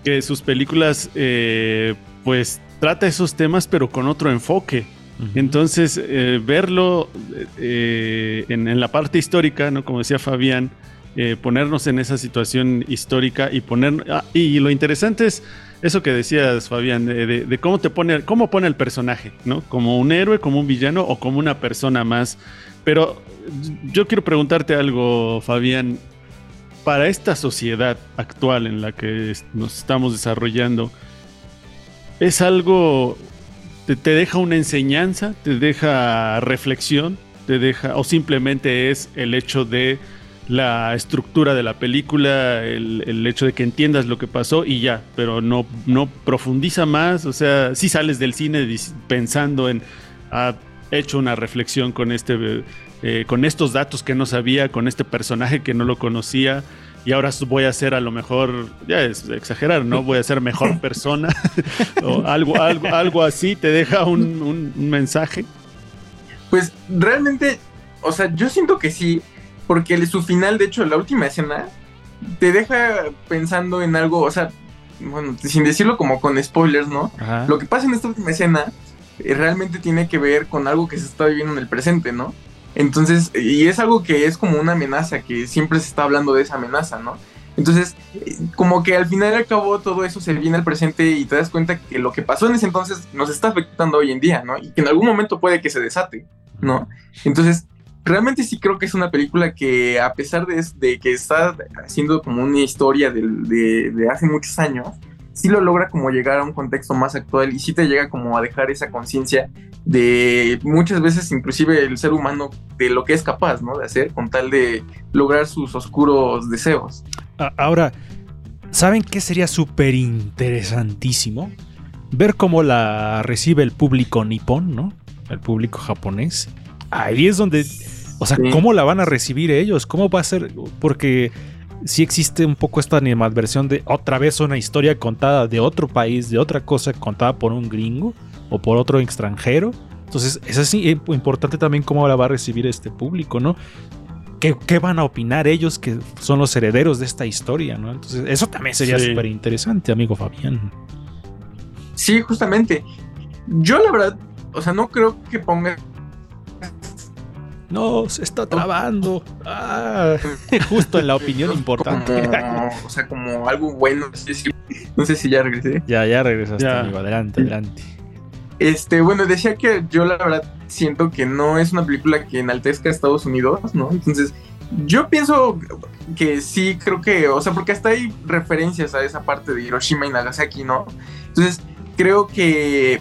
que sus películas, eh, pues, trata esos temas, pero con otro enfoque. Entonces, eh, verlo eh, en, en la parte histórica, ¿no? Como decía Fabián, eh, ponernos en esa situación histórica y poner. ah, y lo interesante es eso que decías, Fabián, de, cómo te pone, cómo pone el personaje, ¿no? Como un héroe, como un villano o como una persona más. Pero yo quiero preguntarte algo, Fabián. Para esta sociedad actual en la que nos estamos desarrollando, ¿es algo te deja una enseñanza, te deja reflexión, te deja, o simplemente es el hecho de la estructura de la película, el, el hecho de que entiendas lo que pasó y ya, pero no, no profundiza más, o sea, si sales del cine pensando en, ha hecho una reflexión con este, eh, con estos datos que no sabía, con este personaje que no lo conocía. Y ahora voy a ser a lo mejor, ya es exagerar, ¿no? Voy a ser mejor persona o algo, algo, algo así, te deja un, un- un mensaje. Pues realmente, o sea, yo siento que sí, porque su final, de hecho, la última escena, te deja pensando en algo, o sea, bueno, sin decirlo como con spoilers, ¿no? Ajá. Lo que pasa en esta última escena eh, realmente tiene que ver con algo que se está viviendo en el presente, ¿no? Entonces, y es algo que es como una amenaza, que siempre se está hablando de esa amenaza, ¿no? Entonces, eh, como que al final y al cabo todo eso se viene al presente y te das cuenta que lo que pasó en ese entonces nos está afectando hoy en día, ¿no? Y que en algún momento puede que se desate, ¿no? Entonces, realmente sí creo que es una película que a pesar de, de que está haciendo como una historia de, de hace muchos años, sí lo logra como llegar a un contexto más actual y sí te llega como a dejar esa conciencia de muchas veces inclusive el ser humano de lo que es capaz, ¿no? De hacer con tal de lograr sus oscuros deseos. Ahora, ¿saben qué sería súper interesantísimo? Ver cómo la recibe el público nipón, ¿no? El público japonés. Ahí es donde, o sea, Sí. ¿cómo la van a recibir ellos? ¿Cómo va a ser? Porque sí existe un poco esta animadversión de otra vez una historia contada de otro país, de otra cosa contada por un gringo o por otro extranjero. Entonces, es así eh, importante también cómo la va a recibir este público, ¿no? ¿Qué, qué van a opinar ellos que son los herederos de esta historia, ¿no? Entonces, eso también sería Sí. súper interesante, amigo Fabián. Sí, justamente. Yo la verdad, o sea, no creo que ponga No, se está trabando. Ah, justo en la opinión importante. como, o sea, como algo bueno. sí, sí. No sé si ya regresé. ya, ya regresaste, Ya. amigo. Adelante, adelante. Este, bueno, decía que yo la verdad siento que no es una película que enaltezca a Estados Unidos, ¿no? Entonces, yo pienso que sí, creo que, o sea, porque hasta hay referencias a esa parte de Hiroshima y Nagasaki, ¿no? Entonces, creo que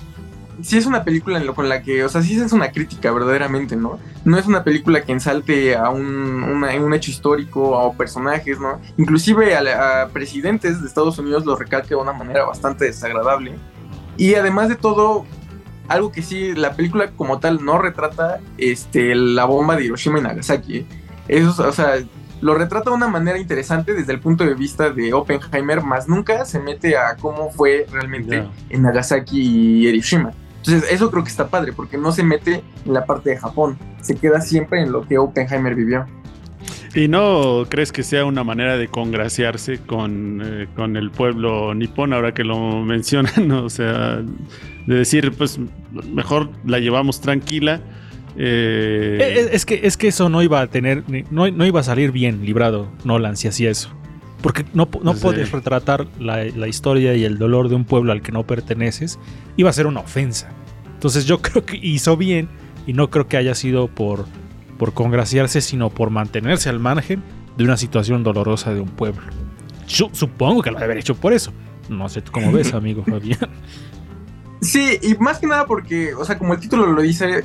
sí es una película en lo, con la que, o sea, sí es una crítica verdaderamente, ¿no? No es una película que ensalte a un, una- un hecho histórico o personajes, ¿no? Inclusive a, la- a presidentes de Estados Unidos los recalca de una manera bastante desagradable. Y además de todo, algo que sí, la película como tal no retrata este, la bomba de Hiroshima y Nagasaki. Eso, o sea, lo retrata de una manera interesante desde el punto de vista de Oppenheimer, más nunca se mete a cómo fue realmente Ya. en Nagasaki y Hiroshima. Entonces, eso creo que está padre, porque no se mete en la parte de Japón, se queda siempre en lo que Oppenheimer vivió. ¿Y no crees que sea una manera de congraciarse con, eh, con el pueblo nipón ahora que lo mencionan? O sea, de decir, pues mejor la llevamos tranquila. eh, Eh, eh, Es que, es que eso no iba a tener, no, no iba a salir bien librado Nolan si hacía eso. Porque no, no Sí. puedes retratar la, la historia y el dolor de un pueblo al que no perteneces. Iba a ser una ofensa. Entonces yo creo que hizo bien y no creo que haya sido por, por congraciarse, sino por mantenerse al margen de una situación dolorosa de un pueblo. Yo supongo que lo debe haber hecho por eso. No sé tú cómo ves, amigo Fabián. Sí, y más que nada porque, o sea, como el título lo dice,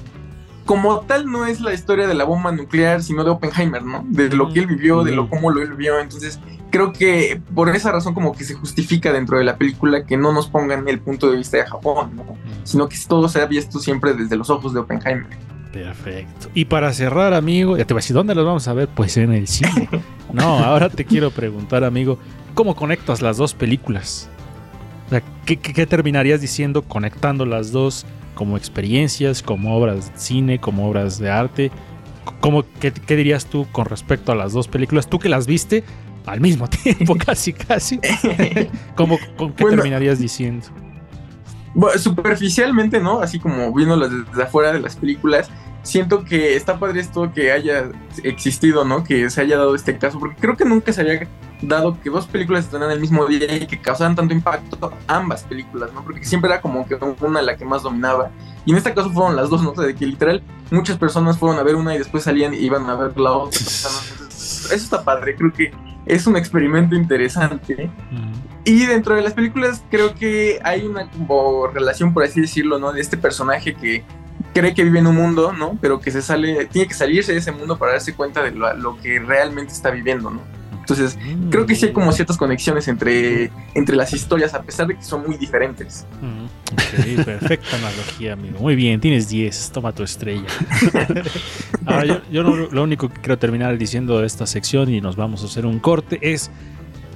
como tal no es la historia de la bomba nuclear, sino de Oppenheimer, ¿no? De lo que él vivió, de lo cómo lo él vivió. Entonces, creo que por esa razón como que se justifica dentro de la película que no nos pongan el punto de vista de Japón, ¿no? Sino que todo se ha visto siempre desde los ojos de Oppenheimer. Perfecto. Y para cerrar, amigo, ya te voy a decir, ¿dónde los vamos a ver? Pues en el cine. No, ahora te quiero preguntar, amigo, ¿cómo conectas las dos películas? O sea, ¿qué, qué- qué terminarías diciendo conectando las dos como experiencias, como obras de cine, como obras de arte? ¿Cómo, qué, qué dirías tú con respecto a las dos películas? Tú que las viste al mismo tiempo, casi, casi. ¿Cómo, con ¿Qué Bueno. terminarías diciendo? Superficialmente, ¿no? Así como viéndolas desde afuera de las películas, siento que está padre esto que haya existido, ¿no? Que se haya dado este caso, porque creo que nunca se había dado que dos películas estrenan el mismo día y que causaran tanto impacto ambas películas, ¿no? Porque siempre era como que una la que más dominaba. Y en este caso fueron las dos, ¿no? De que literal muchas personas fueron a ver una y después salían y iban a ver la otra. Eso está padre, creo que es un experimento interesante. Mm. Y dentro de las películas creo que hay una como relación, por así decirlo, ¿no? De este personaje que cree que vive en un mundo, ¿no? Pero que se sale, tiene que salirse de ese mundo para darse cuenta de lo, lo que realmente está viviendo, ¿no? Entonces, creo que sí hay como ciertas conexiones entre, entre las historias, a pesar de que son muy diferentes. Mm, perfecta analogía, amigo. Muy bien, tienes 10, toma tu estrella. Ahora, yo, yo lo, lo único que quiero terminar diciendo de esta sección y nos vamos a hacer un corte es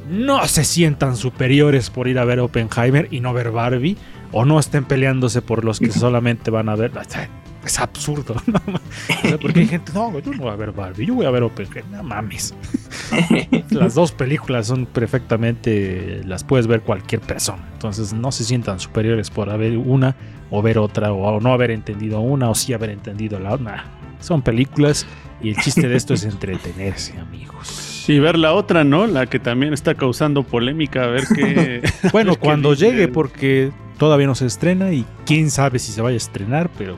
no se sientan superiores por ir a ver Oppenheimer y no ver Barbie, o no estén peleándose por los que solamente van a ver. Es absurdo, ¿no? O sea, porque hay gente, no, yo no voy a ver Barbie, yo voy a ver Oppenheimer, no mames. Las dos películas son perfectamente, las puedes ver cualquier persona, entonces no se sientan superiores por haber una o ver otra, o no haber entendido una, o sí haber entendido la otra. Son películas y el chiste de esto es entretenerse, amigos. Y ver la otra, ¿no? La que también está causando polémica, a ver qué. Bueno, ver cuando llegue, porque todavía no se estrena y quién sabe si se vaya a estrenar, pero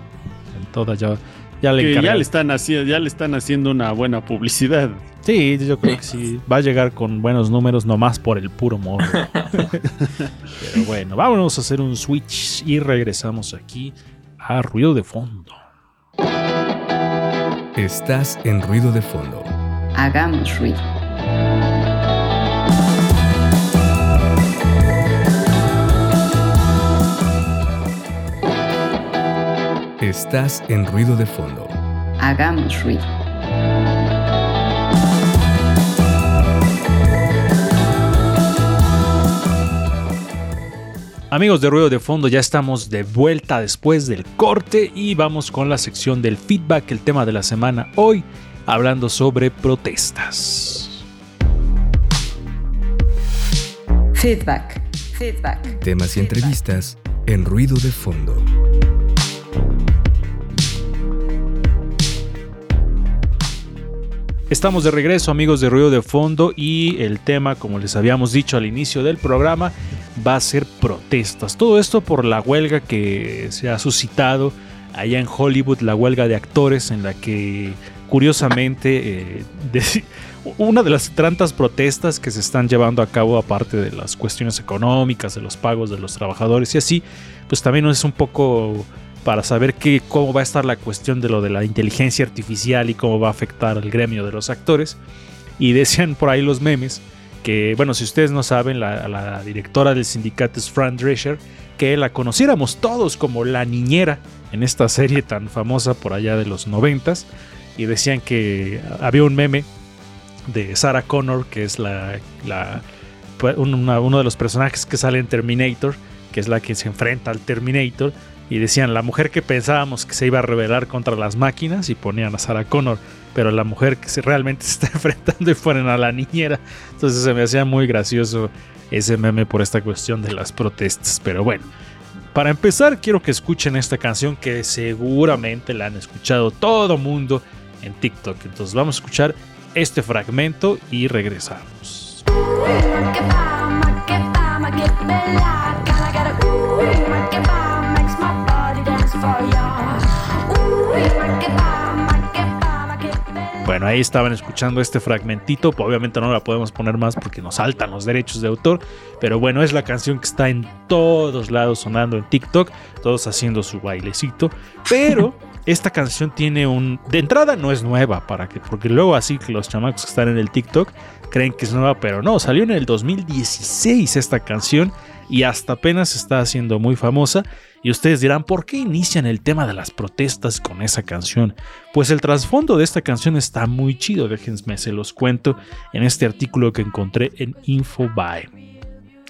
en todas ya, ya le Que ya le están haciendo, ya le están haciendo una buena publicidad. Sí, yo creo que sí. Va a llegar con buenos números nomás por el puro morro. pero bueno, vámonos a hacer un switch y regresamos aquí a ruido de fondo. Estás en ruido de fondo. Hagamos ruido. Estás en ruido de fondo. Hagamos ruido. Amigos de Ruido de Fondo, ya estamos de vuelta después del corte y vamos con la sección del feedback, el tema de la semana hoy, hablando sobre protestas. Feedback. Feedback. Temas y entrevistas en ruido de fondo. Estamos de regreso amigos de Ruido de Fondo y el tema, como les habíamos dicho al inicio del programa, va a ser protestas. Todo esto por la huelga que se ha suscitado allá en Hollywood, la huelga de actores en la que curiosamente eh, una de las tantas protestas que se están llevando a cabo aparte de las cuestiones económicas, de los pagos de los trabajadores y así, pues también es un poco para saber qué, cómo va a estar la cuestión de lo de la inteligencia artificial y cómo va a afectar al gremio de los actores. Y decían por ahí los memes que, bueno, si ustedes no saben, la, la directora del sindicato es Fran Drescher, que la conociéramos todos como la niñera en esta serie tan famosa por allá de los noventas. Y decían que había un meme de Sarah Connor, que es la, pues, uno de los personajes que sale en Terminator, que es la que se enfrenta al Terminator. Y decían, la mujer que pensábamos que se iba a rebelar contra las máquinas y ponían a Sarah Connor, pero la mujer que realmente se está enfrentando y ponen a la niñera. Entonces se me hacía muy gracioso ese meme por esta cuestión de las protestas. Pero bueno, para empezar quiero que escuchen esta canción que seguramente la han escuchado todo mundo en TikTok. Entonces vamos a escuchar este fragmento y regresamos. Bueno, ahí estaban escuchando este fragmentito. Obviamente no la podemos poner más porque nos saltan los derechos de autor. Pero bueno, es la canción que está en todos lados sonando en TikTok. Todos haciendo su bailecito. Pero esta canción tiene un... De entrada no es nueva. para que Porque luego así que los chamacos que están en el TikTok creen que es nueva. Pero no, salió en el 2016 esta canción. Y hasta apenas está haciendo muy famosa. Y ustedes dirán, ¿por qué inician el tema de las protestas con esa canción? Pues el trasfondo de esta canción está muy chido, déjenme se los cuento en este artículo que encontré en Infobae.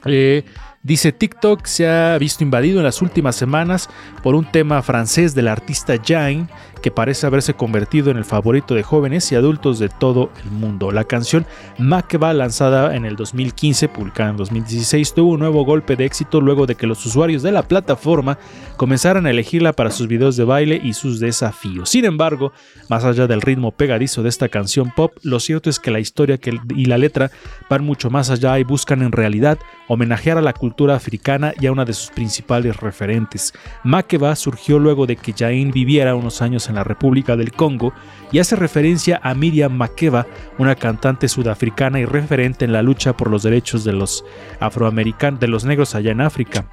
Eh, dice TikTok se ha visto invadido en las últimas semanas por un tema francés del artista Jain que parece haberse convertido en el favorito de jóvenes y adultos de todo el mundo. La canción Makeba, lanzada en el 2015, publicada en 2016, tuvo un nuevo golpe de éxito luego de que los usuarios de la plataforma comenzaran a elegirla para sus videos de baile y sus desafíos. Sin embargo, más allá del ritmo pegadizo de esta canción pop, lo cierto es que la historia y la letra van mucho más allá y buscan en realidad homenajear a la cultura africana y a una de sus principales referentes. Makeba surgió luego de que Jain viviera unos años en la República del Congo y hace referencia a Miriam Makeba, una cantante sudafricana y referente en la lucha por los derechos de los afroamericanos, de los negros allá en África.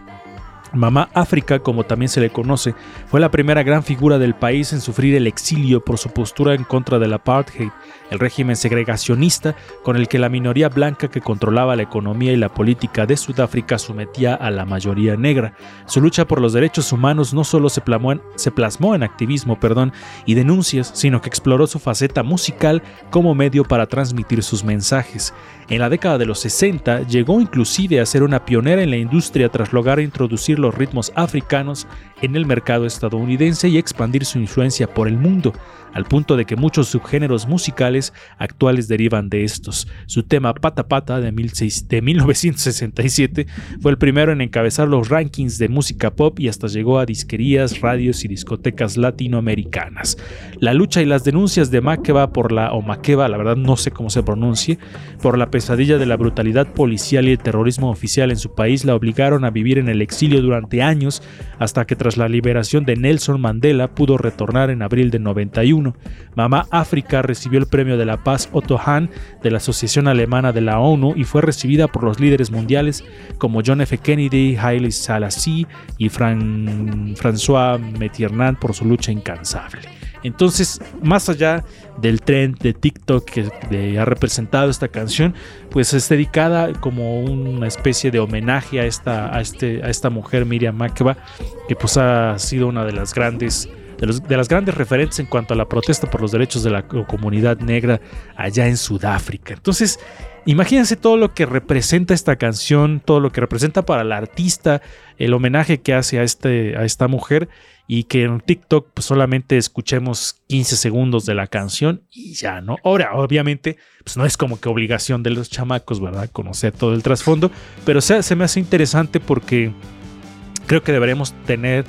Mamá África, como también se le conoce, fue la primera gran figura del país en sufrir el exilio por su postura en contra del apartheid, el régimen segregacionista con el que la minoría blanca que controlaba la economía y la política de Sudáfrica sometía a la mayoría negra. Su lucha por los derechos humanos no solo se plasmó en, activismo perdón, y denuncias, sino que exploró su faceta musical como medio para transmitir sus mensajes. En la década de los 60 llegó inclusive a ser una pionera en la industria tras lograr introducir los ritmos africanos en el mercado estadounidense y expandir su influencia por el mundo, al punto de que muchos subgéneros musicales actuales derivan de estos. Su tema Pata Pata de, 16 de 1967 fue el primero en encabezar los rankings de música pop y hasta llegó a disquerías, radios y discotecas latinoamericanas. La lucha y las denuncias de Makeba por la, o Makeba, la verdad no sé cómo se pronuncie, por la pesadilla de la brutalidad policial y el terrorismo oficial en su país la obligaron a vivir en el exilio durante años hasta que tras la liberación de Nelson Mandela pudo retornar en abril de 91. Mamá África recibió el premio de la paz Otto Hahn de la Asociación Alemana de la ONU y fue recibida por los líderes mundiales como John F. Kennedy, Haile Selassie y Fran François Mitterrand por su lucha incansable. Entonces, más allá del trend de TikTok que ha representado esta canción, pues es dedicada como una especie de homenaje a esta, a este, esta mujer Miriam Makeba, que pues ha sido una de las grandes de, las grandes referentes en cuanto a la protesta por los derechos de la co- comunidad negra allá en Sudáfrica. Entonces, imagínense todo lo que representa esta canción, todo lo que representa para la artista, el homenaje que hace a, este, a esta mujer y que en TikTok pues, solamente escuchemos 15 segundos de la canción y ya, ¿no? Ahora, obviamente, pues no es como que obligación de los chamacos, ¿verdad? Conocer todo el trasfondo, pero se me hace interesante porque creo que deberemos tener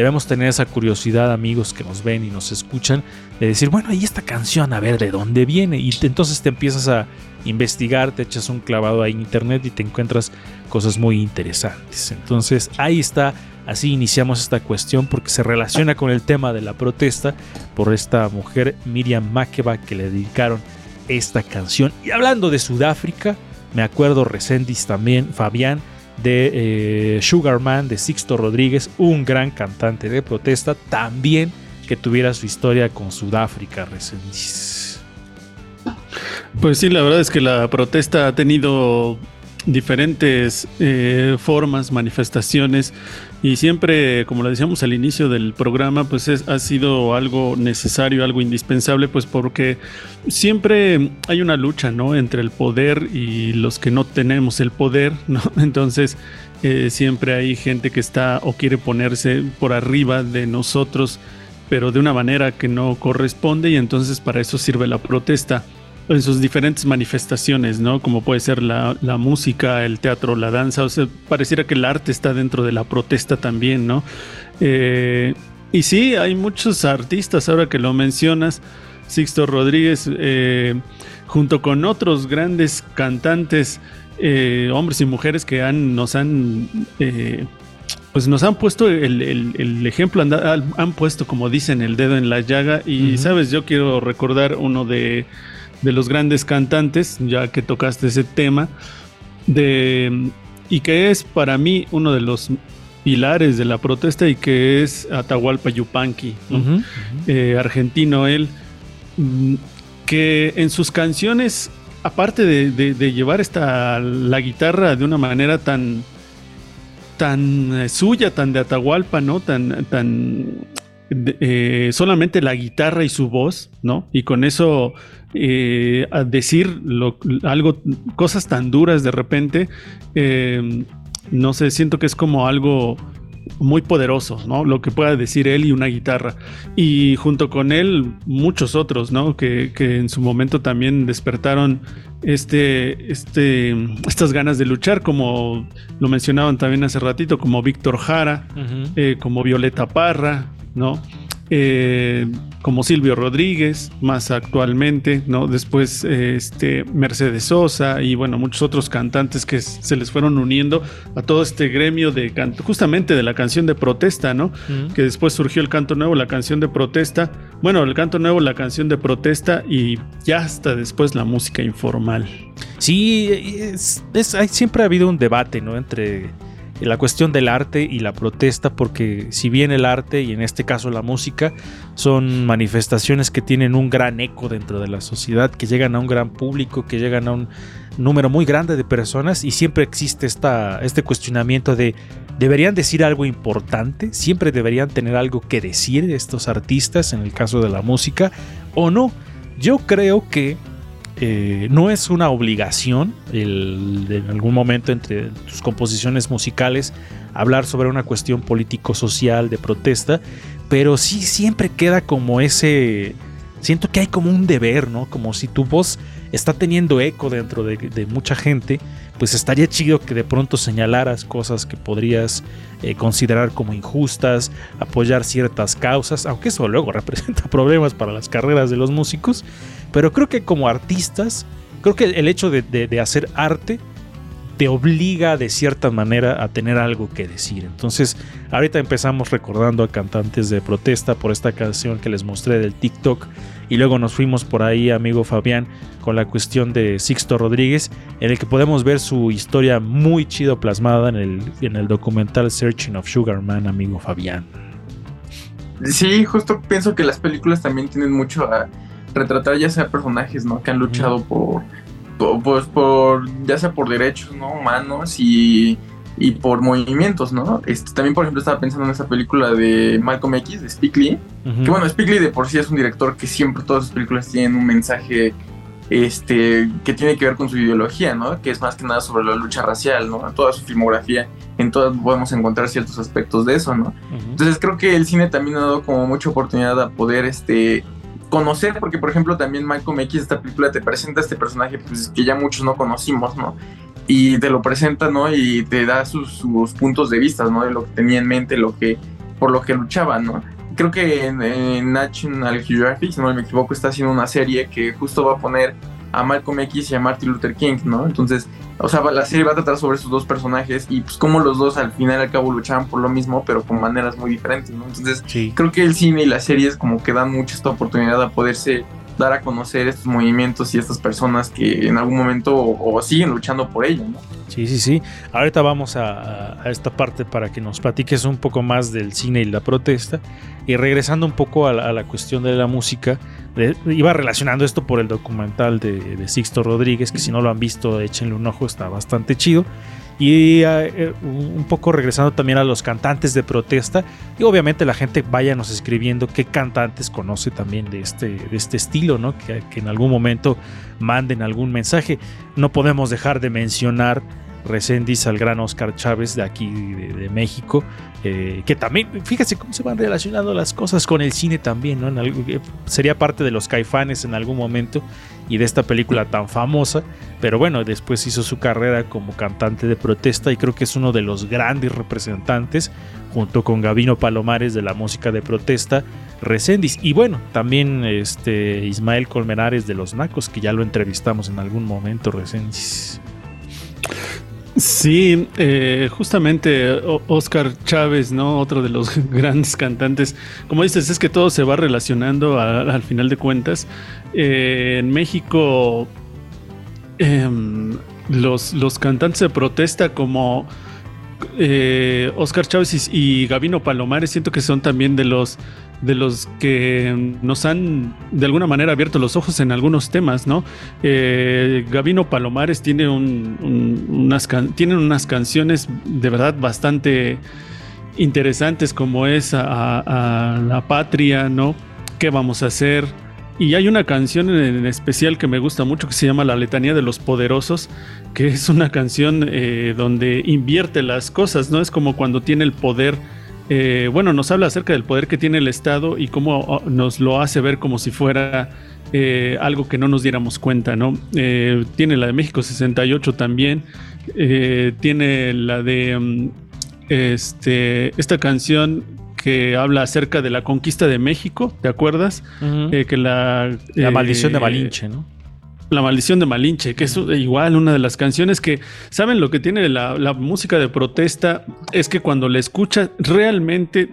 debemos tener esa curiosidad, amigos que nos ven y nos escuchan, de decir, bueno, ¿y esta canción? A ver, ¿de dónde viene? Y entonces te empiezas a investigar, te echas un clavado ahí en internet y te encuentras cosas muy interesantes. Entonces ahí está, así iniciamos esta cuestión porque se relaciona con el tema de la protesta por esta mujer Miriam Makeba que le dedicaron esta canción. Y hablando de Sudáfrica, me acuerdo Resendiz también, Fabián, de eh, Sugarman, de Sixto Rodríguez, un gran cantante de protesta, también que tuviera su historia con Sudáfrica, Resendiz. Pues sí, la verdad es que la protesta ha tenido diferentes eh, formas, manifestaciones y siempre, como lo decíamos al inicio del programa, pues es- ha sido algo necesario, algo indispensable, pues porque siempre hay una lucha, ¿no? Entre el poder y los que no tenemos el poder, ¿no? Entonces eh, siempre hay gente que está o quiere ponerse por arriba de nosotros, pero de una manera que no corresponde y entonces para eso sirve la protesta en sus diferentes manifestaciones, ¿no? Como puede ser la, la música, el teatro, la danza, o sea, pareciera que el arte está dentro de la protesta también, ¿no? Eh, y sí, hay muchos artistas, ahora que lo mencionas, Sixto Rodríguez, eh, junto con otros grandes cantantes, eh, hombres y mujeres que han, nos han... pues nos han puesto el, el- el ejemplo, han, han puesto, como dicen, el dedo en la llaga. Y, sabes, yo quiero recordar uno de, de los grandes cantantes, ya que tocaste ese tema, de, y que es para mí uno de los pilares de la protesta y que es Atahualpa Yupanqui, eh, argentino él, mm, que en sus canciones, aparte de, de- de llevar esta, la guitarra de una manera tan, tan eh, suya, tan de Atahualpa, ¿no? Tan, tan eh, solamente la guitarra y su voz, ¿no? Y con eso eh, a decir lo- algo, cosas tan duras de repente, eh, no sé, siento que es como algo muy poderoso, ¿no? Lo que pueda decir él y una guitarra. Y junto con él, muchos otros, ¿no? Que, que en su momento también despertaron este, este, estas ganas de luchar, como lo mencionaban también hace ratito, como Víctor Jara, eh, como Violeta Parra, ¿no? Eh, como Silvio Rodríguez, más actualmente, ¿no? Después este, Mercedes Sosa y bueno, muchos otros cantantes que se les fueron uniendo a todo este gremio de canto, justamente de la canción de protesta, ¿no? Que después surgió el canto nuevo, la canción de protesta, bueno, el canto nuevo, la canción de protesta y ya hasta después la música informal. Sí, es, es- hay- siempre ha habido un debate, ¿no? Entre la cuestión del arte y la protesta, porque si bien el arte, y en este caso la música, son manifestaciones que tienen un gran eco dentro de la sociedad, que llegan a un gran público, que llegan a un número muy grande de personas, y siempre existe esta, este cuestionamiento de, ¿deberían decir algo importante? ¿Siempre deberían tener algo que decir estos artistas, en el caso de la música, o no? Yo creo que eh, no es una obligación el, en algún momento entre tus composiciones musicales hablar sobre una cuestión político-social de protesta, pero sí siempre queda como ese... Siento que hay como un deber, ¿no? Como si tu voz está teniendo eco dentro de, de mucha gente, pues estaría chido que de pronto señalaras cosas que podrías eh, considerar como injustas, apoyar ciertas causas, aunque eso luego representa problemas para las carreras de los músicos, pero creo que como artistas, creo que el hecho de, de- de hacer arte te obliga de cierta manera a tener algo que decir. Entonces, ahorita empezamos recordando a cantantes de protesta por esta canción que les mostré del TikTok y luego nos fuimos por ahí, amigo Fabián, con la cuestión de Sixto Rodríguez, en el que podemos ver su historia muy chido plasmada en el, en el documental Searching of Sugar Man, amigo Fabián. Sí, justo pienso que las películas también tienen mucho a retratar ya sea personajes, ¿no? Que han luchado por, por, pues, por, ya sea por derechos, ¿no? Humanos y, y por movimientos, ¿no? Este, también, por ejemplo, estaba pensando en esa película de Malcolm X, de Spike Lee, que bueno, Spike Lee de por sí es un director que siempre todas sus películas tienen un mensaje este, que tiene que ver con su ideología, ¿no? Que es más que nada sobre la lucha racial, ¿no? Toda su filmografía, en todas podemos encontrar ciertos aspectos de eso, ¿no? Entonces creo que el cine también ha dado como mucha oportunidad a poder este conocer, porque por ejemplo también Malcolm X, esta película te presenta este personaje pues, que ya muchos no conocimos, ¿no? Y te lo presenta, ¿no? Y te da sus, puntos de vista, ¿no? De lo que tenía en mente, lo que, por lo que luchaba, ¿no? Creo que en, en National Geographic, si no me equivoco, está haciendo una serie que justo va a poner a Malcolm X y a Martin Luther King, ¿no? Entonces, o sea, la serie va a tratar sobre esos dos personajes y pues cómo los dos al final y al cabo luchaban por lo mismo, pero con maneras muy diferentes, ¿no? Entonces, Sí. creo que el cine y las series como que dan mucho esta oportunidad a poderse dar a conocer estos movimientos y estas personas que en algún momento o, o siguen luchando por ello, ¿no? Sí, sí, sí. Ahorita vamos a, a esta parte para que nos platiques un poco más del cine y la protesta. Y regresando un poco a la, a la cuestión de la música, iba relacionando esto por el documental de, Sixto Rodríguez, que si no lo han visto, échenle un ojo, está bastante chido. Y eh, eh, un poco regresando también a los cantantes de protesta. Y obviamente la gente váyanos escribiendo qué cantantes conoce también de este, de este estilo, ¿no? Que, en algún momento manden algún mensaje. No podemos dejar de mencionar Resendiz al gran Oscar Chávez de aquí de México, eh, que también, fíjese cómo se van relacionando las cosas con el cine también, ¿no? Eh, sería parte de los caifanes en algún momento y de esta película tan famosa, pero bueno, después hizo su carrera como cantante de protesta y creo que es uno de los grandes representantes, junto con Gavino Palomares de la música de protesta, Resendiz. Y bueno, también este Ismael Colmenares de Los Nacos, que ya lo entrevistamos en algún momento, Resendiz. Sí, eh, justamente Oscar Chávez, ¿no? Otro de los grandes cantantes. Como dices, es que todo se va relacionando al final de cuentas. Eh, en México, em, los, los cantantes de protesta como eh, Oscar Chávez y, y Gavino Palomares, siento que son también de los de los que nos han de alguna manera abierto los ojos en algunos temas, ¿no? Eh, Gavino Palomares tiene, un- un- unas tienen unas canciones de verdad bastante interesantes como es a, a la patria, ¿no? ¿Qué vamos a hacer? Y hay una canción en especial que me gusta mucho que se llama La Letanía de los Poderosos, que es una canción eh, donde invierte las cosas, ¿no? Es como cuando tiene el poder, eh, bueno, nos habla acerca del poder que tiene el Estado y cómo oh, nos lo hace ver como si fuera eh, algo que no nos diéramos cuenta, ¿no? Eh, tiene la de México 68 también, eh, tiene la de mm, este, esta canción que habla acerca de la conquista de México, ¿te acuerdas? Eh, que la... La eh, maldición de Malinche, ¿no? La maldición de Malinche, que es igual una de las canciones que, ¿saben lo que tiene la, la música de protesta? Es que cuando la escuchas realmente,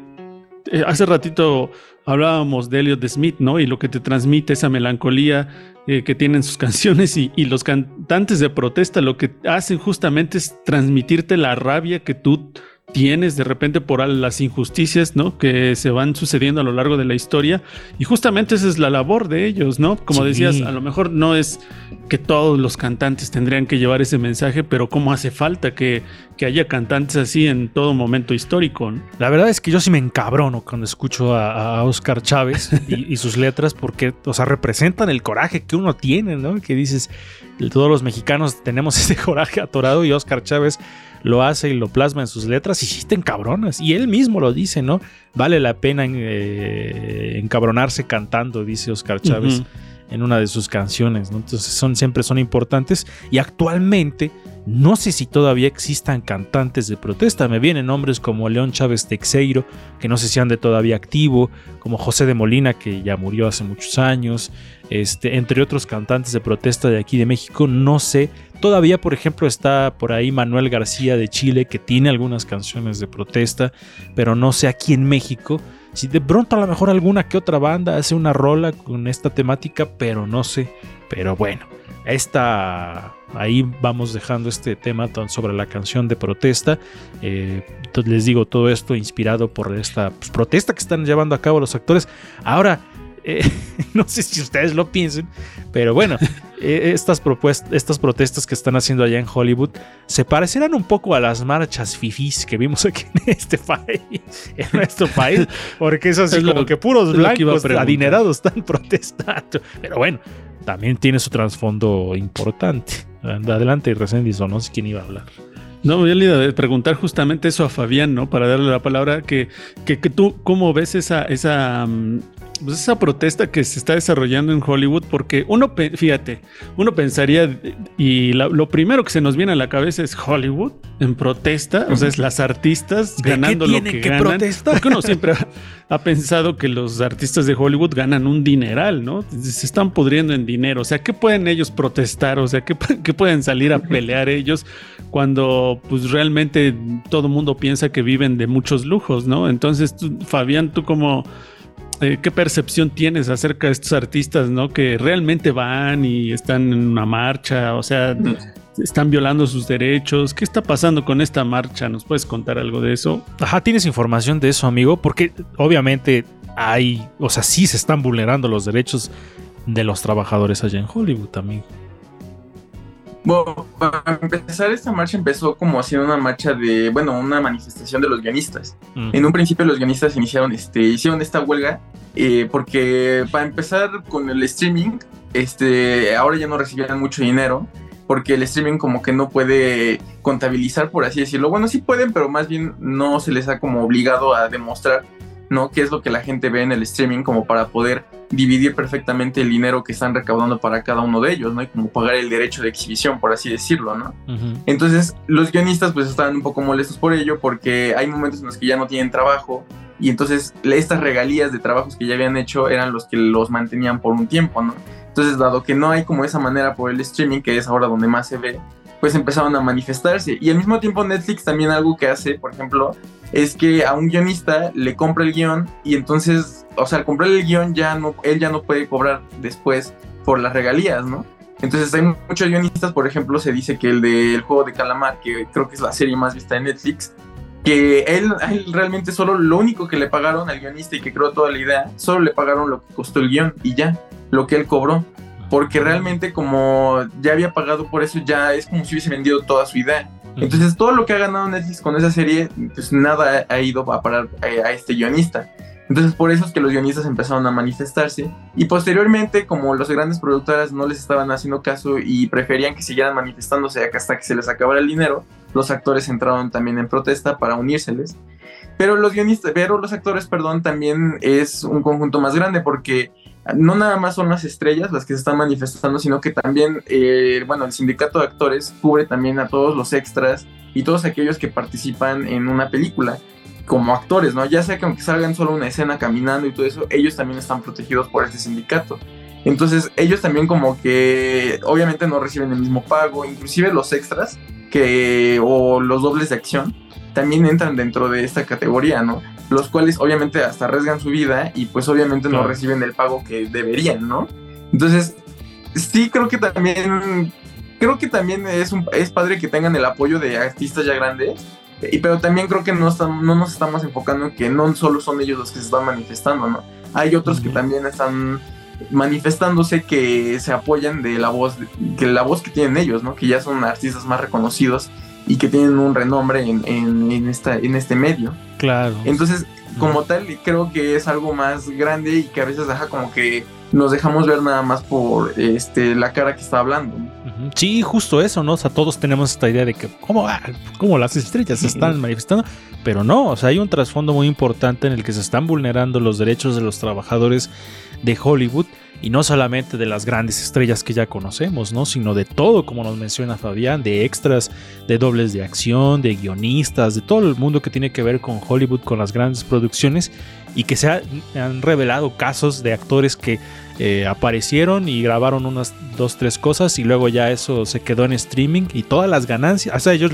eh, hace ratito hablábamos de Elliot Smith, ¿no? Y lo que te transmite esa melancolía eh, que tienen sus canciones y, y los cantantes de protesta lo que hacen justamente es transmitirte la rabia que tú tienes de repente por las injusticias, ¿no? Que se van sucediendo a lo largo de la historia. Y justamente esa es la labor de ellos, ¿no? Como Sí. decías, a lo mejor no es que todos los cantantes tendrían que llevar ese mensaje, pero cómo hace falta que, que haya cantantes así en todo momento histórico, ¿no? La verdad es que yo sí me encabrono cuando escucho a, a Oscar Chávez y, y sus letras porque, o sea, representan el coraje que uno tiene, ¿no? Que dices, todos los mexicanos tenemos ese coraje atorado y Oscar Chávez lo hace y lo plasma en sus letras y sí te encabronas. Y él mismo lo dice, ¿no? Vale la pena eh, encabronarse cantando, dice Oscar Chávez. En una de sus canciones, ¿no? Entonces son, siempre son importantes y actualmente no sé si todavía existan cantantes de protesta. Me vienen nombres como León Chávez Texeiro, que no sé si ande todavía activo, como José de Molina, que ya murió hace muchos años, este, entre otros cantantes de protesta de aquí de México. No sé. Todavía, por ejemplo, está por ahí Manuel García de Chile, que tiene algunas canciones de protesta, pero no sé aquí en México. Si de pronto a lo mejor alguna que otra banda hace una rola con esta temática, pero no sé. Pero bueno, esta, ahí vamos dejando este tema sobre la canción de protesta. Eh, entonces les digo todo esto inspirado por esta pues, protesta que están llevando a cabo los actores. Ahora, eh, no sé si ustedes lo piensen, pero bueno, eh, estas, propuestas, estas protestas que están haciendo allá en Hollywood se parecerán un poco a las marchas fifís que vimos aquí en este país, en nuestro país, porque es así Es como que puros lo que blancos preguntar. adinerados están protestando. Pero bueno, también tiene su trasfondo importante. Adelante, Resendiz, o no sé quién iba a hablar. No, yo le iba a preguntar justamente eso a Fabián, ¿no? Para darle la palabra, que, que, que tú, ¿cómo ves esa, esa, mm, pues esa protesta que se está desarrollando en Hollywood? Porque uno, fíjate, uno pensaría, y la- lo primero que se nos viene a la cabeza es Hollywood en protesta, o sea, es las artistas ¿De qué ganando lo que, que ganan. protestar? Porque uno siempre ha, ha pensado que los artistas de Hollywood ganan un dineral, ¿no? Se están pudriendo en dinero, o sea, ¿qué pueden ellos protestar? O sea, ¿qué, pu- qué pueden salir a pelear ellos? cuando pues realmente todo mundo piensa que viven de muchos lujos, ¿no? Entonces, tú, Fabián, tú como... eh, ¿Qué percepción tienes acerca de estos artistas, no? Que realmente van y están en una marcha, o sea, están violando sus derechos. ¿Qué está pasando con esta marcha? ¿Nos puedes contar algo de eso? Ajá, ¿tienes información de eso, amigo? Porque obviamente hay, o sea, sí se están vulnerando los derechos de los trabajadores allá en Hollywood también. Bueno, para empezar, esta marcha empezó como siendo una marcha de, bueno, una manifestación de los guionistas. Mm. En un principio los guionistas iniciaron, este, hicieron esta huelga eh, porque para empezar con el streaming, este, ahora ya no recibían mucho dinero porque el streaming como que no puede contabilizar, por así decirlo. Bueno, sí pueden, pero más bien no se les ha como obligado a demostrar, ¿no? Qué es lo que la gente ve en el streaming como para poder dividir perfectamente el dinero que están recaudando para cada uno de ellos, ¿no? Y como pagar el derecho de exhibición, por así decirlo, ¿no? Entonces, los guionistas pues estaban un poco molestos por ello porque hay momentos en los que ya no tienen trabajo y entonces estas regalías de trabajos que ya habían hecho eran los que los mantenían por un tiempo, ¿no? Entonces, dado que no hay como esa manera por el streaming, que es ahora donde más se ve, pues empezaron a manifestarse. Y al mismo tiempo Netflix también algo que hace, por ejemplo, es que a un guionista le compra el guion y entonces, o sea, al comprar el guion ya no, él ya no puede cobrar después por las regalías, ¿no? Entonces hay muchos guionistas, por ejemplo, se dice que el del juego de calamar, que creo que es la serie más vista de Netflix, que él, él realmente solo lo único que le pagaron al guionista y que creó toda la idea, solo le pagaron lo que costó el guion y ya, lo que él cobró. Porque realmente como ya había pagado por eso, ya es como si hubiese vendido toda su idea. Entonces todo lo que ha ganado Netflix con esa serie, pues nada ha ido a parar a, a este guionista. Entonces por eso es que los guionistas empezaron a manifestarse y posteriormente como las grandes productoras no les estaban haciendo caso y preferían que siguieran manifestándose hasta que se les acabara el dinero, los actores entraron también en protesta para unírseles. Pero los guionistas, pero los actores, perdón, también es un conjunto más grande porque no nada más son las estrellas las que se están manifestando, sino que también, eh, bueno, el sindicato de actores cubre también a todos los extras y todos aquellos que participan en una película. como actores, ¿no? Ya sea que aunque salgan solo una escena caminando y todo eso, ellos también están protegidos por este sindicato. Entonces ellos también como que obviamente no reciben el mismo pago, inclusive los extras que o los dobles de acción también entran dentro de esta categoría, ¿no? Los cuales obviamente hasta arriesgan su vida y pues obviamente no Claro. reciben el pago que deberían, ¿no? Entonces, sí creo que también creo que también es un, es padre que tengan el apoyo de artistas ya grandes. Y, pero también creo que no, estamos, no nos estamos enfocando en que no solo son ellos los que se están manifestando, ¿no? Hay otros que Ujú. también están manifestándose que se apoyan de la voz, que la voz que tienen ellos, ¿no? Que ya son artistas más reconocidos y que tienen un renombre en, en, en esta, en este medio. Claro. Entonces, como tal, creo que es algo más grande y que a veces deja como que nos dejamos ver nada más por este, la cara que está hablando. Sí, justo eso, ¿no? O sea, todos tenemos esta idea de que, ¿cómo, ah, cómo las estrellas se están manifestando? Pero no, o sea, hay un trasfondo muy importante en el que se están vulnerando los derechos de los trabajadores de Hollywood y no solamente de las grandes estrellas que ya conocemos, ¿no? Sino de todo, como nos menciona Fabián, de extras, de dobles de acción, de guionistas, de todo el mundo que tiene que ver con Hollywood, con las grandes producciones y que se ha- han revelado casos de actores que eh, aparecieron y grabaron unas dos, tres cosas y luego ya eso se quedó en streaming y todas las ganancias, o sea, ellos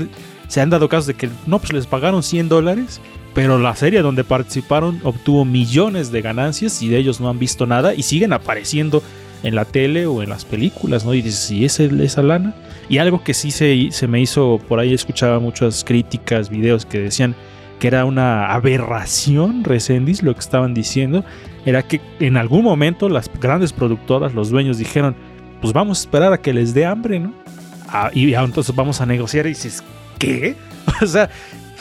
se han dado casos de que no, pues les pagaron 100 dólares, pero la serie donde participaron obtuvo millones de ganancias y de ellos no han visto nada y siguen apareciendo en la tele o en las películas, ¿no? Y dices, ¿y esa, esa lana? Y algo que sí se, se me hizo, por ahí escuchaba muchas críticas, videos que decían que era una aberración, Resendis, lo que estaban diciendo, era que en algún momento las grandes productoras, los dueños dijeron, pues vamos a esperar a que les dé hambre, ¿no? Ah, y entonces vamos a negociar y dices, ¿qué? O sea,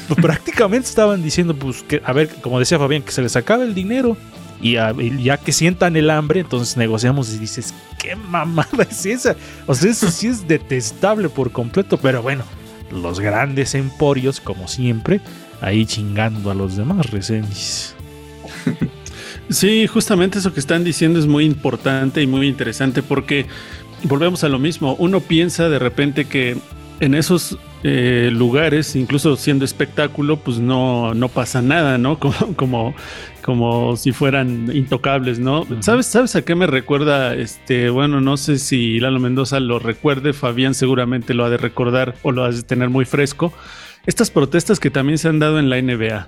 pues, prácticamente estaban diciendo, pues, que, a ver, como decía Fabián, que se les acabe el dinero y, ya que sientan el hambre, entonces negociamos y dices, ¿qué mamada es esa? O sea, eso sí es detestable por completo, pero bueno, los grandes emporios, como siempre, ahí chingando a los demás, Resendiz. Sí, justamente eso que están diciendo es muy importante y muy interesante porque volvemos a lo mismo. Uno piensa de repente que en esos eh, lugares, incluso siendo espectáculo, pues no, no pasa nada, ¿no? Como, como, como si fueran intocables, ¿no? ¿Sabes, ¿Sabes a qué me recuerda? Este, bueno, no sé si Lalo Mendoza lo recuerde, Fabián seguramente lo ha de recordar o lo ha de tener muy fresco. Estas protestas que también se han dado en la NBA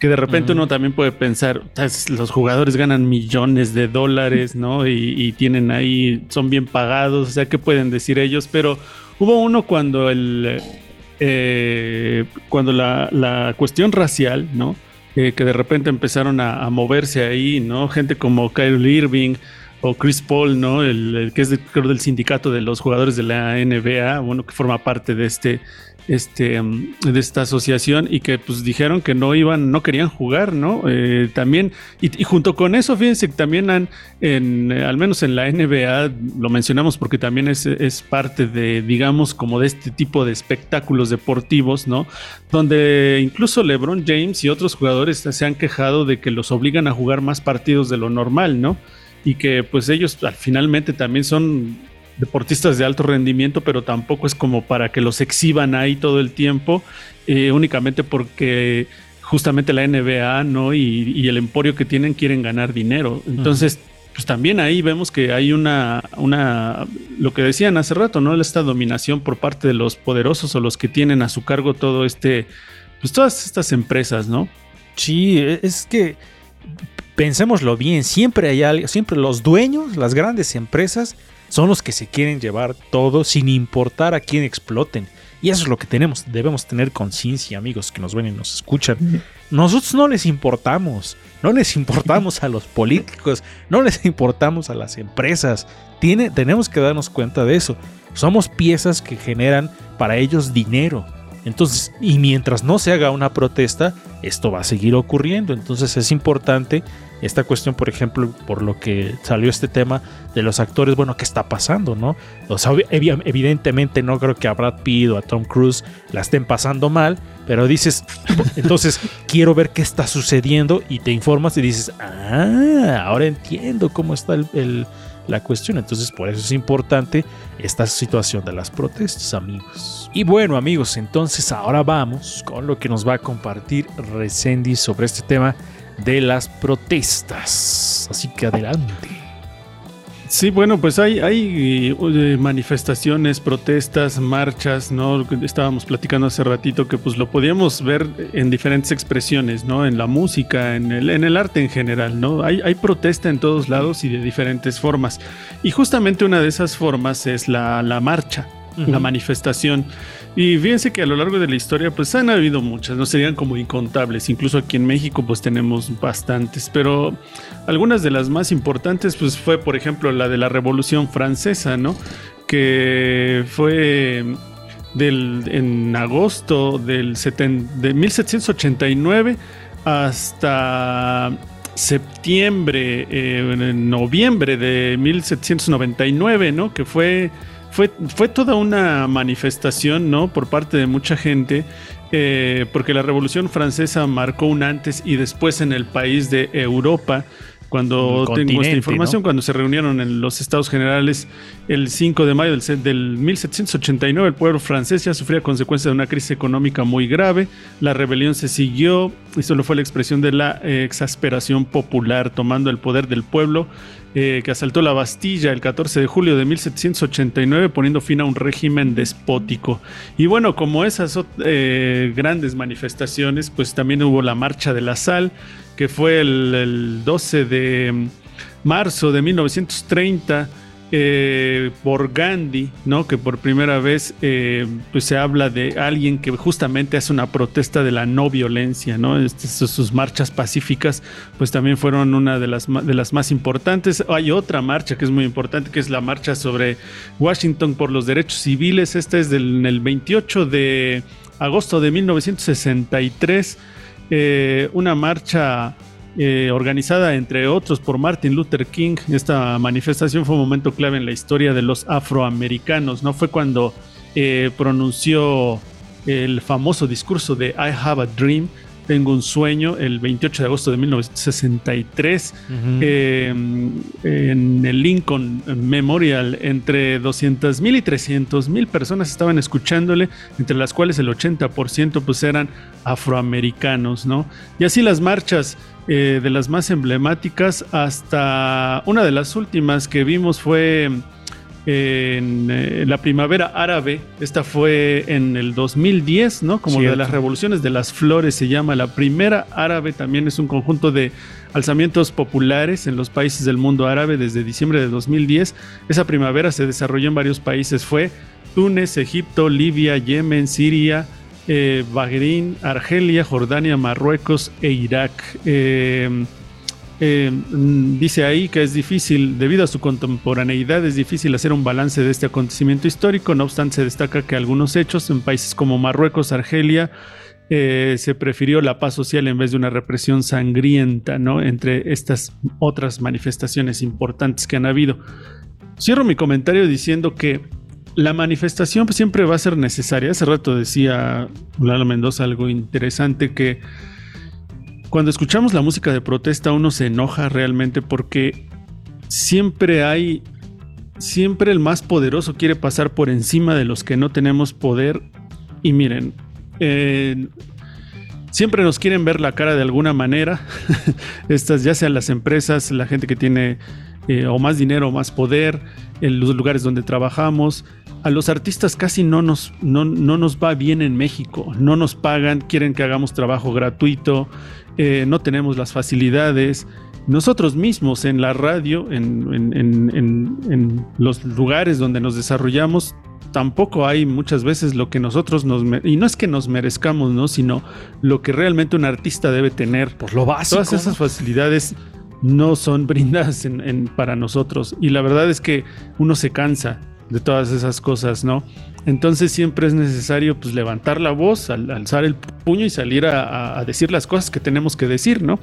que de repente uno también puede pensar, "Tas, los jugadores ganan millones de dólares, ¿no? Y, y tienen ahí, son bien pagados, o sea, ¿qué pueden decir ellos? Pero hubo uno cuando el, eh, cuando la, la cuestión racial, ¿no? Eh, que de repente empezaron a, moverse ahí, ¿no? Gente como Kyrie Irving o Chris Paul, ¿no? El, el que es de- creo del sindicato de los jugadores de la NBA, bueno, que forma parte de este, este, um, de esta asociación y que pues dijeron que no iban, no querían jugar, ¿no? Eh, también, y, junto con eso, fíjense que también han, en, eh, al menos en la NBA, lo mencionamos porque también es, parte de, digamos, como de este tipo de espectáculos deportivos, ¿no? Donde incluso LeBron James y otros jugadores se han quejado de que los obligan a jugar más partidos de lo normal, ¿no? Y que pues ellos al- finalmente también son deportistas de alto rendimiento, pero tampoco es como para que los exhiban ahí todo el tiempo, eh, únicamente porque justamente la NBA, ¿no? Y, y el emporio que tienen quieren ganar dinero. Entonces, pues también ahí vemos que hay una, una, lo que decían hace rato, ¿no? Esta dominación por parte de los poderosos o los que tienen a su cargo todo este, pues todas estas empresas, ¿no? Sí, e- es que pensémoslo bien, siempre hay algo, siempre los dueños, las grandes empresas, son los que se quieren llevar todo sin importar a quién exploten. Y eso es lo que tenemos, debemos tener conciencia, amigos que nos ven y nos escuchan. Nosotros no les importamos, no les importamos a los políticos, no les importamos a las empresas. Tiene, tenemos que darnos cuenta de eso. Somos piezas que generan para ellos dinero. Entonces, y mientras no se haga una protesta, esto va a seguir ocurriendo. Entonces es importante esta cuestión, por ejemplo, por lo que salió este tema de los actores, bueno, ¿qué está pasando, no? O sea, evidentemente no creo que a Brad Pitt o a Tom Cruise la estén pasando mal, pero dices, entonces quiero ver qué está sucediendo y te informas y dices, ah, ahora entiendo cómo está el, el- la cuestión. Entonces por eso es importante esta situación de las protestas, amigos. Y bueno, amigos, entonces ahora vamos con lo que nos va a compartir Resendi sobre este tema de las protestas. Así que adelante. Sí, bueno, pues hay, hay eh, manifestaciones, protestas, marchas, ¿no? Estábamos platicando hace ratito que pues lo podíamos ver en diferentes expresiones, ¿no? En la música, en el, en el arte en general, ¿no? Hay, hay protesta en todos lados y de diferentes formas. Y justamente una de esas formas es la, la marcha, la manifestación. Y fíjense que a lo largo de la historia pues han habido muchas, no serían como incontables, incluso aquí en México pues tenemos bastantes, pero algunas de las más importantes pues fue por ejemplo la de la Revolución Francesa, ¿no? Que fue del, en agosto del seten- de 1789 hasta septiembre, eh, en noviembre de 1799, ¿no? Que fue, fue, fue toda una manifestación, ¿no? Por parte de mucha gente, eh, porque la Revolución Francesa marcó un antes y después en el país de Europa. Cuando tengo esta información, ¿no? cuando se reunieron en los Estados Generales el 5 de mayo del, del 1789, el pueblo francés ya sufría consecuencias de una crisis económica muy grave. La rebelión se siguió y solo fue la expresión de la eh, exasperación popular, tomando el poder del pueblo eh, que asaltó la Bastilla el 14 de julio de 1789, poniendo fin a un régimen despótico. Y bueno, como esas eh, grandes manifestaciones, pues también hubo la Marcha de la Sal, que fue el, el 12 de marzo de 1930 eh, por Gandhi, ¿no? Que por primera vez eh, pues se habla de alguien que justamente hace una protesta de la no violencia, ¿no? Este- sus, marchas pacíficas pues también fueron una de las, de las más importantes. Hay otra marcha que es muy importante, que es la marcha sobre Washington por los derechos civiles. Esta es del el 28 de agosto de 1963 eh, una marcha eh, organizada entre otros por Martin Luther King. Esta manifestación fue un momento clave en la historia de los afroamericanos, ¿no? Fue cuando eh, pronunció el famoso discurso de I have a dream, tengo un sueño, el 28 de agosto de 1963 eh, en el Lincoln Memorial entre 200 mil y 300 mil personas estaban escuchándole, entre las cuales el 80% pues eran afroamericanos, ¿no? Y así las marchas eh, de las más emblemáticas hasta una de las últimas que vimos fue en eh, la primavera árabe, esta fue en el 2010, ¿no? Como de Cierto. las revoluciones de las flores se llama. La primera árabe también es un conjunto de alzamientos populares en los países del mundo árabe desde diciembre de 2010. Esa primavera se desarrolló en varios países, fue Túnez, Egipto, Libia, Yemen, Siria, eh, Bahrein, Argelia, Jordania, Marruecos e Irak. Eh, eh, mm, dice ahí que es difícil, debido a su contemporaneidad, es difícil hacer un balance de este acontecimiento histórico. No obstante, se destaca que algunos hechos en países como Marruecos, Argelia, eh, se prefirió la paz social en vez de una represión sangrienta, ¿no? Entre estas otras manifestaciones importantes que han habido. Cierro mi comentario diciendo que la manifestación siempre va a ser necesaria. Hace rato decía Lalo Mendoza algo interesante que cuando escuchamos la música de protesta uno se enoja realmente porque siempre hay, siempre el más poderoso quiere pasar por encima de los que no tenemos poder. Y miren, eh, siempre nos quieren ver la cara de alguna manera. Estas ya sean las empresas, la gente que tiene eh, o más dinero o más poder, en los lugares donde trabajamos. A los artistas casi no nos, no, no nos va bien en México, no nos pagan, quieren que hagamos trabajo gratuito, eh, no tenemos las facilidades. Nosotros mismos en la radio, en, en- en- en- los lugares donde nos desarrollamos, tampoco hay muchas veces lo que nosotros nos... Y no es que nos merezcamos, ¿no? Sino lo que realmente un artista debe tener. Por lo básico. Todas esas facilidades no son brindadas en- para nosotros. Y la verdad es que uno se cansa de todas esas cosas, ¿no? Entonces siempre es necesario pues levantar la voz, al- alzar el puño y salir a decir las cosas que tenemos que decir, ¿no?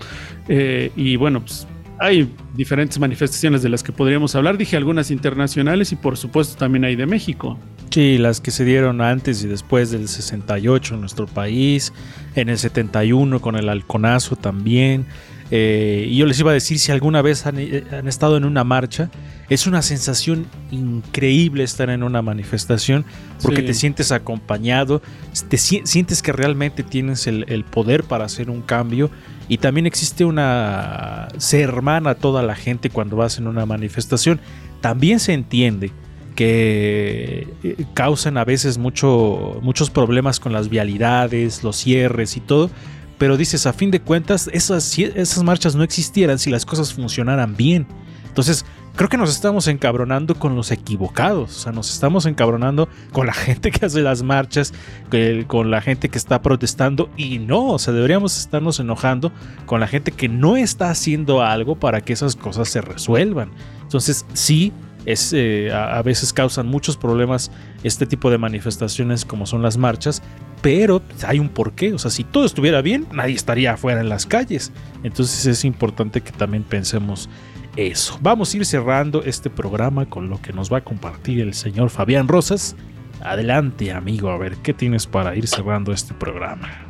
Eh, y bueno, pues hay diferentes manifestaciones de las que podríamos hablar. Dije algunas internacionales y por supuesto también hay de México. Sí, las que se dieron antes y después del 68 en nuestro país, en el 71 con el halconazo también. Eh, y yo les iba a decir si alguna vez han, eh, han estado en una marcha. Es una sensación increíble estar en una manifestación porque Sí. te sientes acompañado, te si- sientes que realmente tienes el, el poder para hacer un cambio y también existe una... se hermana toda la gente cuando vas en una manifestación. También se entiende que eh, causan a veces mucho, muchos problemas con las vialidades, los cierres y todo. Pero dices, a fin de cuentas, esas, marchas no existieran si las cosas funcionaran bien. Entonces, creo que nos estamos encabronando con los equivocados. O sea, nos estamos encabronando con la gente que hace las marchas, con la gente que está protestando. Y no, o sea, deberíamos estarnos enojando con la gente que no está haciendo algo para que esas cosas se resuelvan. Entonces, sí, eh, a veces causan muchos problemas este tipo de manifestaciones como son las marchas, pero hay un porqué. O sea, si todo estuviera bien, nadie estaría afuera en las calles. Entonces es importante que también pensemos eso. Vamos a ir cerrando este programa con lo que nos va a compartir el señor Fabián Rosas. Adelante, amigo, a ver, ¿qué tienes para ir cerrando este programa?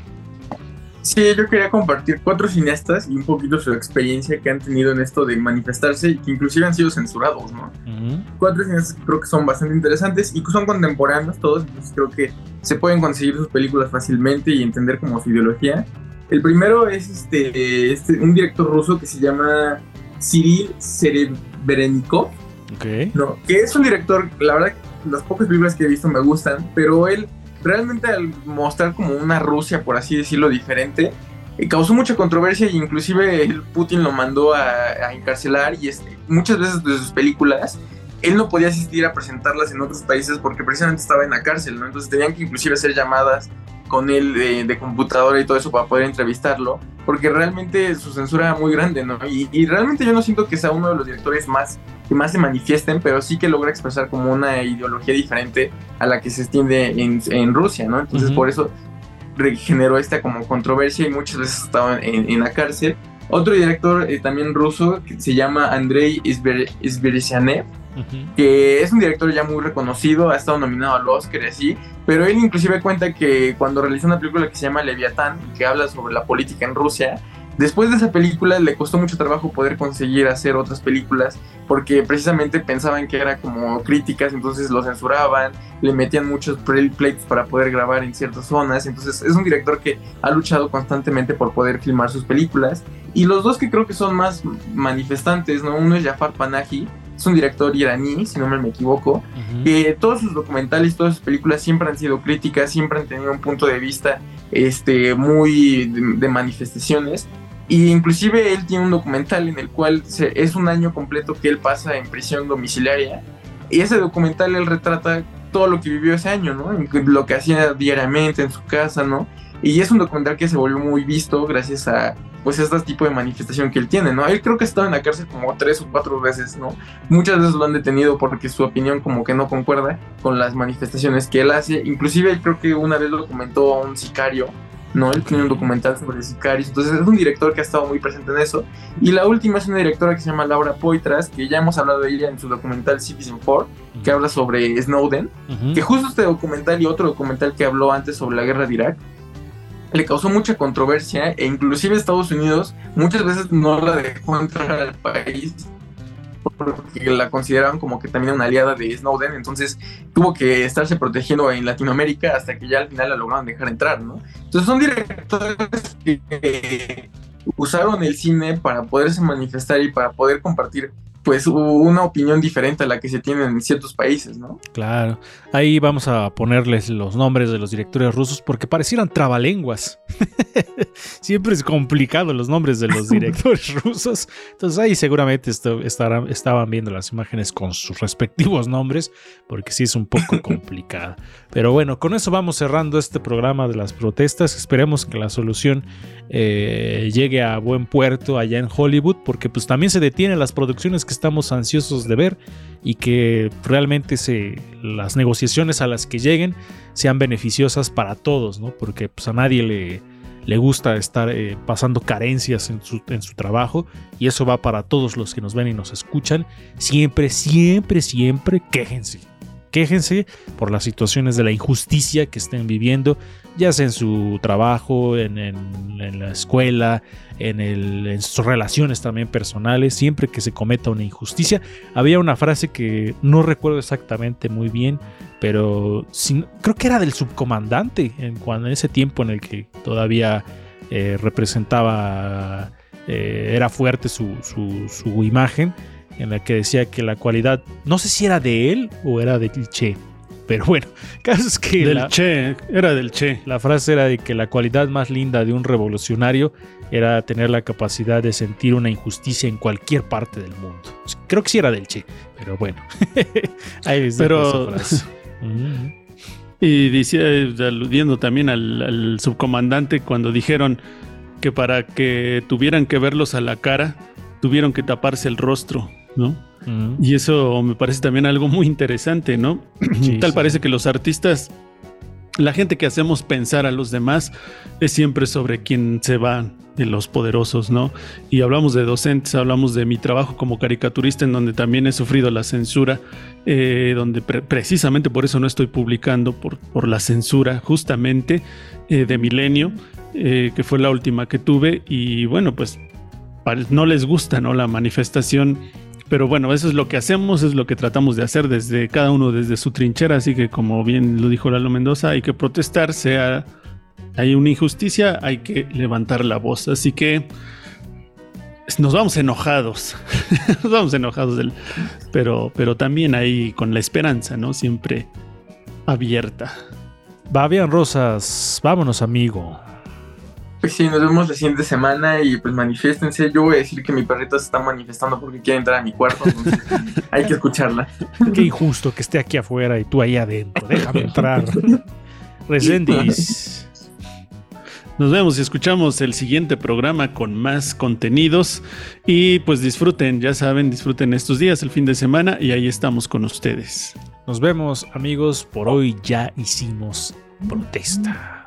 Sí, yo quería compartir cuatro cineastas y un poquito su experiencia que han tenido en esto de manifestarse y que inclusive han sido censurados, ¿no? Ujú. Cuatro cineastas que creo que son bastante interesantes y que son contemporáneos todos, entonces creo que se pueden conseguir sus películas fácilmente y entender como su ideología. El primero es este, este un director ruso que se llama Cyril Serebrennikov, Ok. ¿no? Que es un director, la verdad, las pocas películas que he visto me gustan, pero él realmente al mostrar como una Rusia, por así decirlo, diferente, eh, causó mucha controversia e inclusive Putin lo mandó a, a encarcelar y este, muchas veces de sus películas él no podía asistir a presentarlas en otros países porque precisamente estaba en la cárcel, ¿no? Entonces tenían que inclusive hacer llamadas con él de, de computadora y todo eso para poder entrevistarlo, porque realmente su censura era muy grande, ¿no? Y, y realmente yo no siento que sea uno de los directores más que más se manifiesten, pero sí que logra expresar como una ideología diferente a la que se extiende en, en Rusia, ¿no? Entonces Ujú. por eso generó esta como controversia y muchas veces estaba en, en la cárcel. Otro director eh, también ruso que se llama Andrei Isber- Isberisianev, Ujú. que es un director ya muy reconocido, ha estado nominado al Oscar y así, pero él inclusive cuenta que cuando realizó una película que se llama Leviatán, que habla sobre la política en Rusia, después de esa película le costó mucho trabajo poder conseguir hacer otras películas, porque precisamente pensaban que era como críticas, entonces lo censuraban, le metían muchos pleitos para poder grabar en ciertas zonas, entonces es un director que ha luchado constantemente por poder filmar sus películas, y los dos que creo que son más manifestantes, ¿no? Uno es Jafar Panahi, es un director iraní, si no me equivoco, Ujú. que todos sus documentales, todas sus películas siempre han sido críticas, siempre han tenido un punto de vista este, muy de, de manifestaciones. Y inclusive él tiene un documental en el cual se- es un año completo que él pasa en prisión domiciliaria. Y ese documental él retrata todo lo que vivió ese año, ¿no? Lo que hacía diariamente en su casa, ¿no? Y es un documental que se volvió muy visto gracias a pues este tipo de manifestación que él tiene, ¿no? Él creo que ha estado en la cárcel como tres o cuatro veces, ¿no? Muchas veces lo han detenido porque su opinión como que no concuerda con las manifestaciones que él hace. Inclusive creo que una vez lo comentó a un sicario, ¿no? Él tiene un documental sobre sicarios. Entonces es un director que ha estado muy presente en eso. Y la última es una directora que se llama Laura Poitras, que ya hemos hablado de ella en su documental Citizen 4, que habla sobre Snowden. Que justo este documental y otro documental que habló antes sobre la guerra de Irak le causó mucha controversia e inclusive Estados Unidos muchas veces no la dejó entrar al país porque la consideraban como que también una aliada de Snowden, entonces tuvo que estarse protegiendo en Latinoamérica hasta que ya al final la lograron dejar entrar, ¿no? Entonces son directores que usaron el cine para poderse manifestar y para poder compartir pues una opinión diferente a la que se tiene en ciertos países, ¿no? Claro. Ahí vamos a ponerles los nombres de los directores rusos porque parecieran trabalenguas. Siempre es complicado los nombres de los directores rusos. Entonces ahí seguramente esto- estarán, estaban viendo las imágenes con sus respectivos nombres porque sí es un poco complicado. Pero bueno, con eso vamos cerrando este programa de las protestas. Esperemos que la solución eh, llegue a buen puerto allá en Hollywood porque pues también se detienen las producciones que estamos ansiosos de ver y que realmente se, las negociaciones a las que lleguen sean beneficiosas para todos, ¿no? Porque pues, a nadie le, le gusta estar eh, pasando carencias en su, en su trabajo y eso va para todos los que nos ven y nos escuchan. Siempre, siempre, siempre quéjense. Quéjense por las situaciones de la injusticia que estén viviendo. Ya sea en su trabajo, en, la escuela, en, el- en sus relaciones también personales, siempre que se cometa una injusticia. Había una frase que no recuerdo exactamente muy bien, pero sin- creo que era del subcomandante en, cuando, en ese tiempo en el que todavía eh, representaba, eh, era fuerte su, su- su imagen, en la que decía que la cualidad, no sé si era de él o era del Che, pero bueno, caso es que Del la, Che, era del Che. la frase era de que la cualidad más linda de un revolucionario era tener la capacidad de sentir una injusticia en cualquier parte del mundo. Creo que sí era del Che, pero bueno. Ahí les Pero- esa frase. Mm. Y decía, eh, aludiendo también al, al subcomandante, cuando dijeron que para que tuvieran que verlos a la cara, tuvieron que taparse el rostro, ¿no? Y eso me parece también algo muy interesante, ¿no? Sí, Tal sí. parece que los artistas, la gente que hacemos pensar a los demás, es siempre sobre quién se va de los poderosos, ¿no? Y hablamos de docentes, hablamos de mi trabajo como caricaturista, en donde también he sufrido la censura, eh, donde pre- precisamente por eso no estoy publicando, por, por la censura justamente eh, de Milenio, eh, que fue la última que tuve, y bueno, pues no les gusta, ¿no? La manifestación pero bueno, eso es lo que hacemos, es lo que tratamos de hacer desde cada uno desde su trinchera, así que como bien lo dijo Lalo Mendoza, hay que protestar, sea hay una injusticia, hay que levantar la voz, así que nos vamos enojados, nos vamos enojados del, pero pero también ahí con la esperanza, ¿no? Siempre abierta. Fabián Rosas, vámonos, amigo. Pues sí, nos vemos la siguiente semana y pues manifiéstense. Yo voy a decir que mi perrito se está manifestando porque quiere entrar a mi cuarto, entonces hay que escucharla. Qué injusto que esté aquí afuera y tú ahí adentro. Déjame entrar. Resendis. Nos vemos y escuchamos el siguiente programa con más contenidos y pues disfruten, ya saben, disfruten estos días, el fin de semana y ahí estamos con ustedes. Nos vemos, amigos. Por hoy ya hicimos protesta.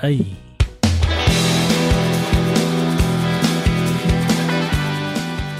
Bye.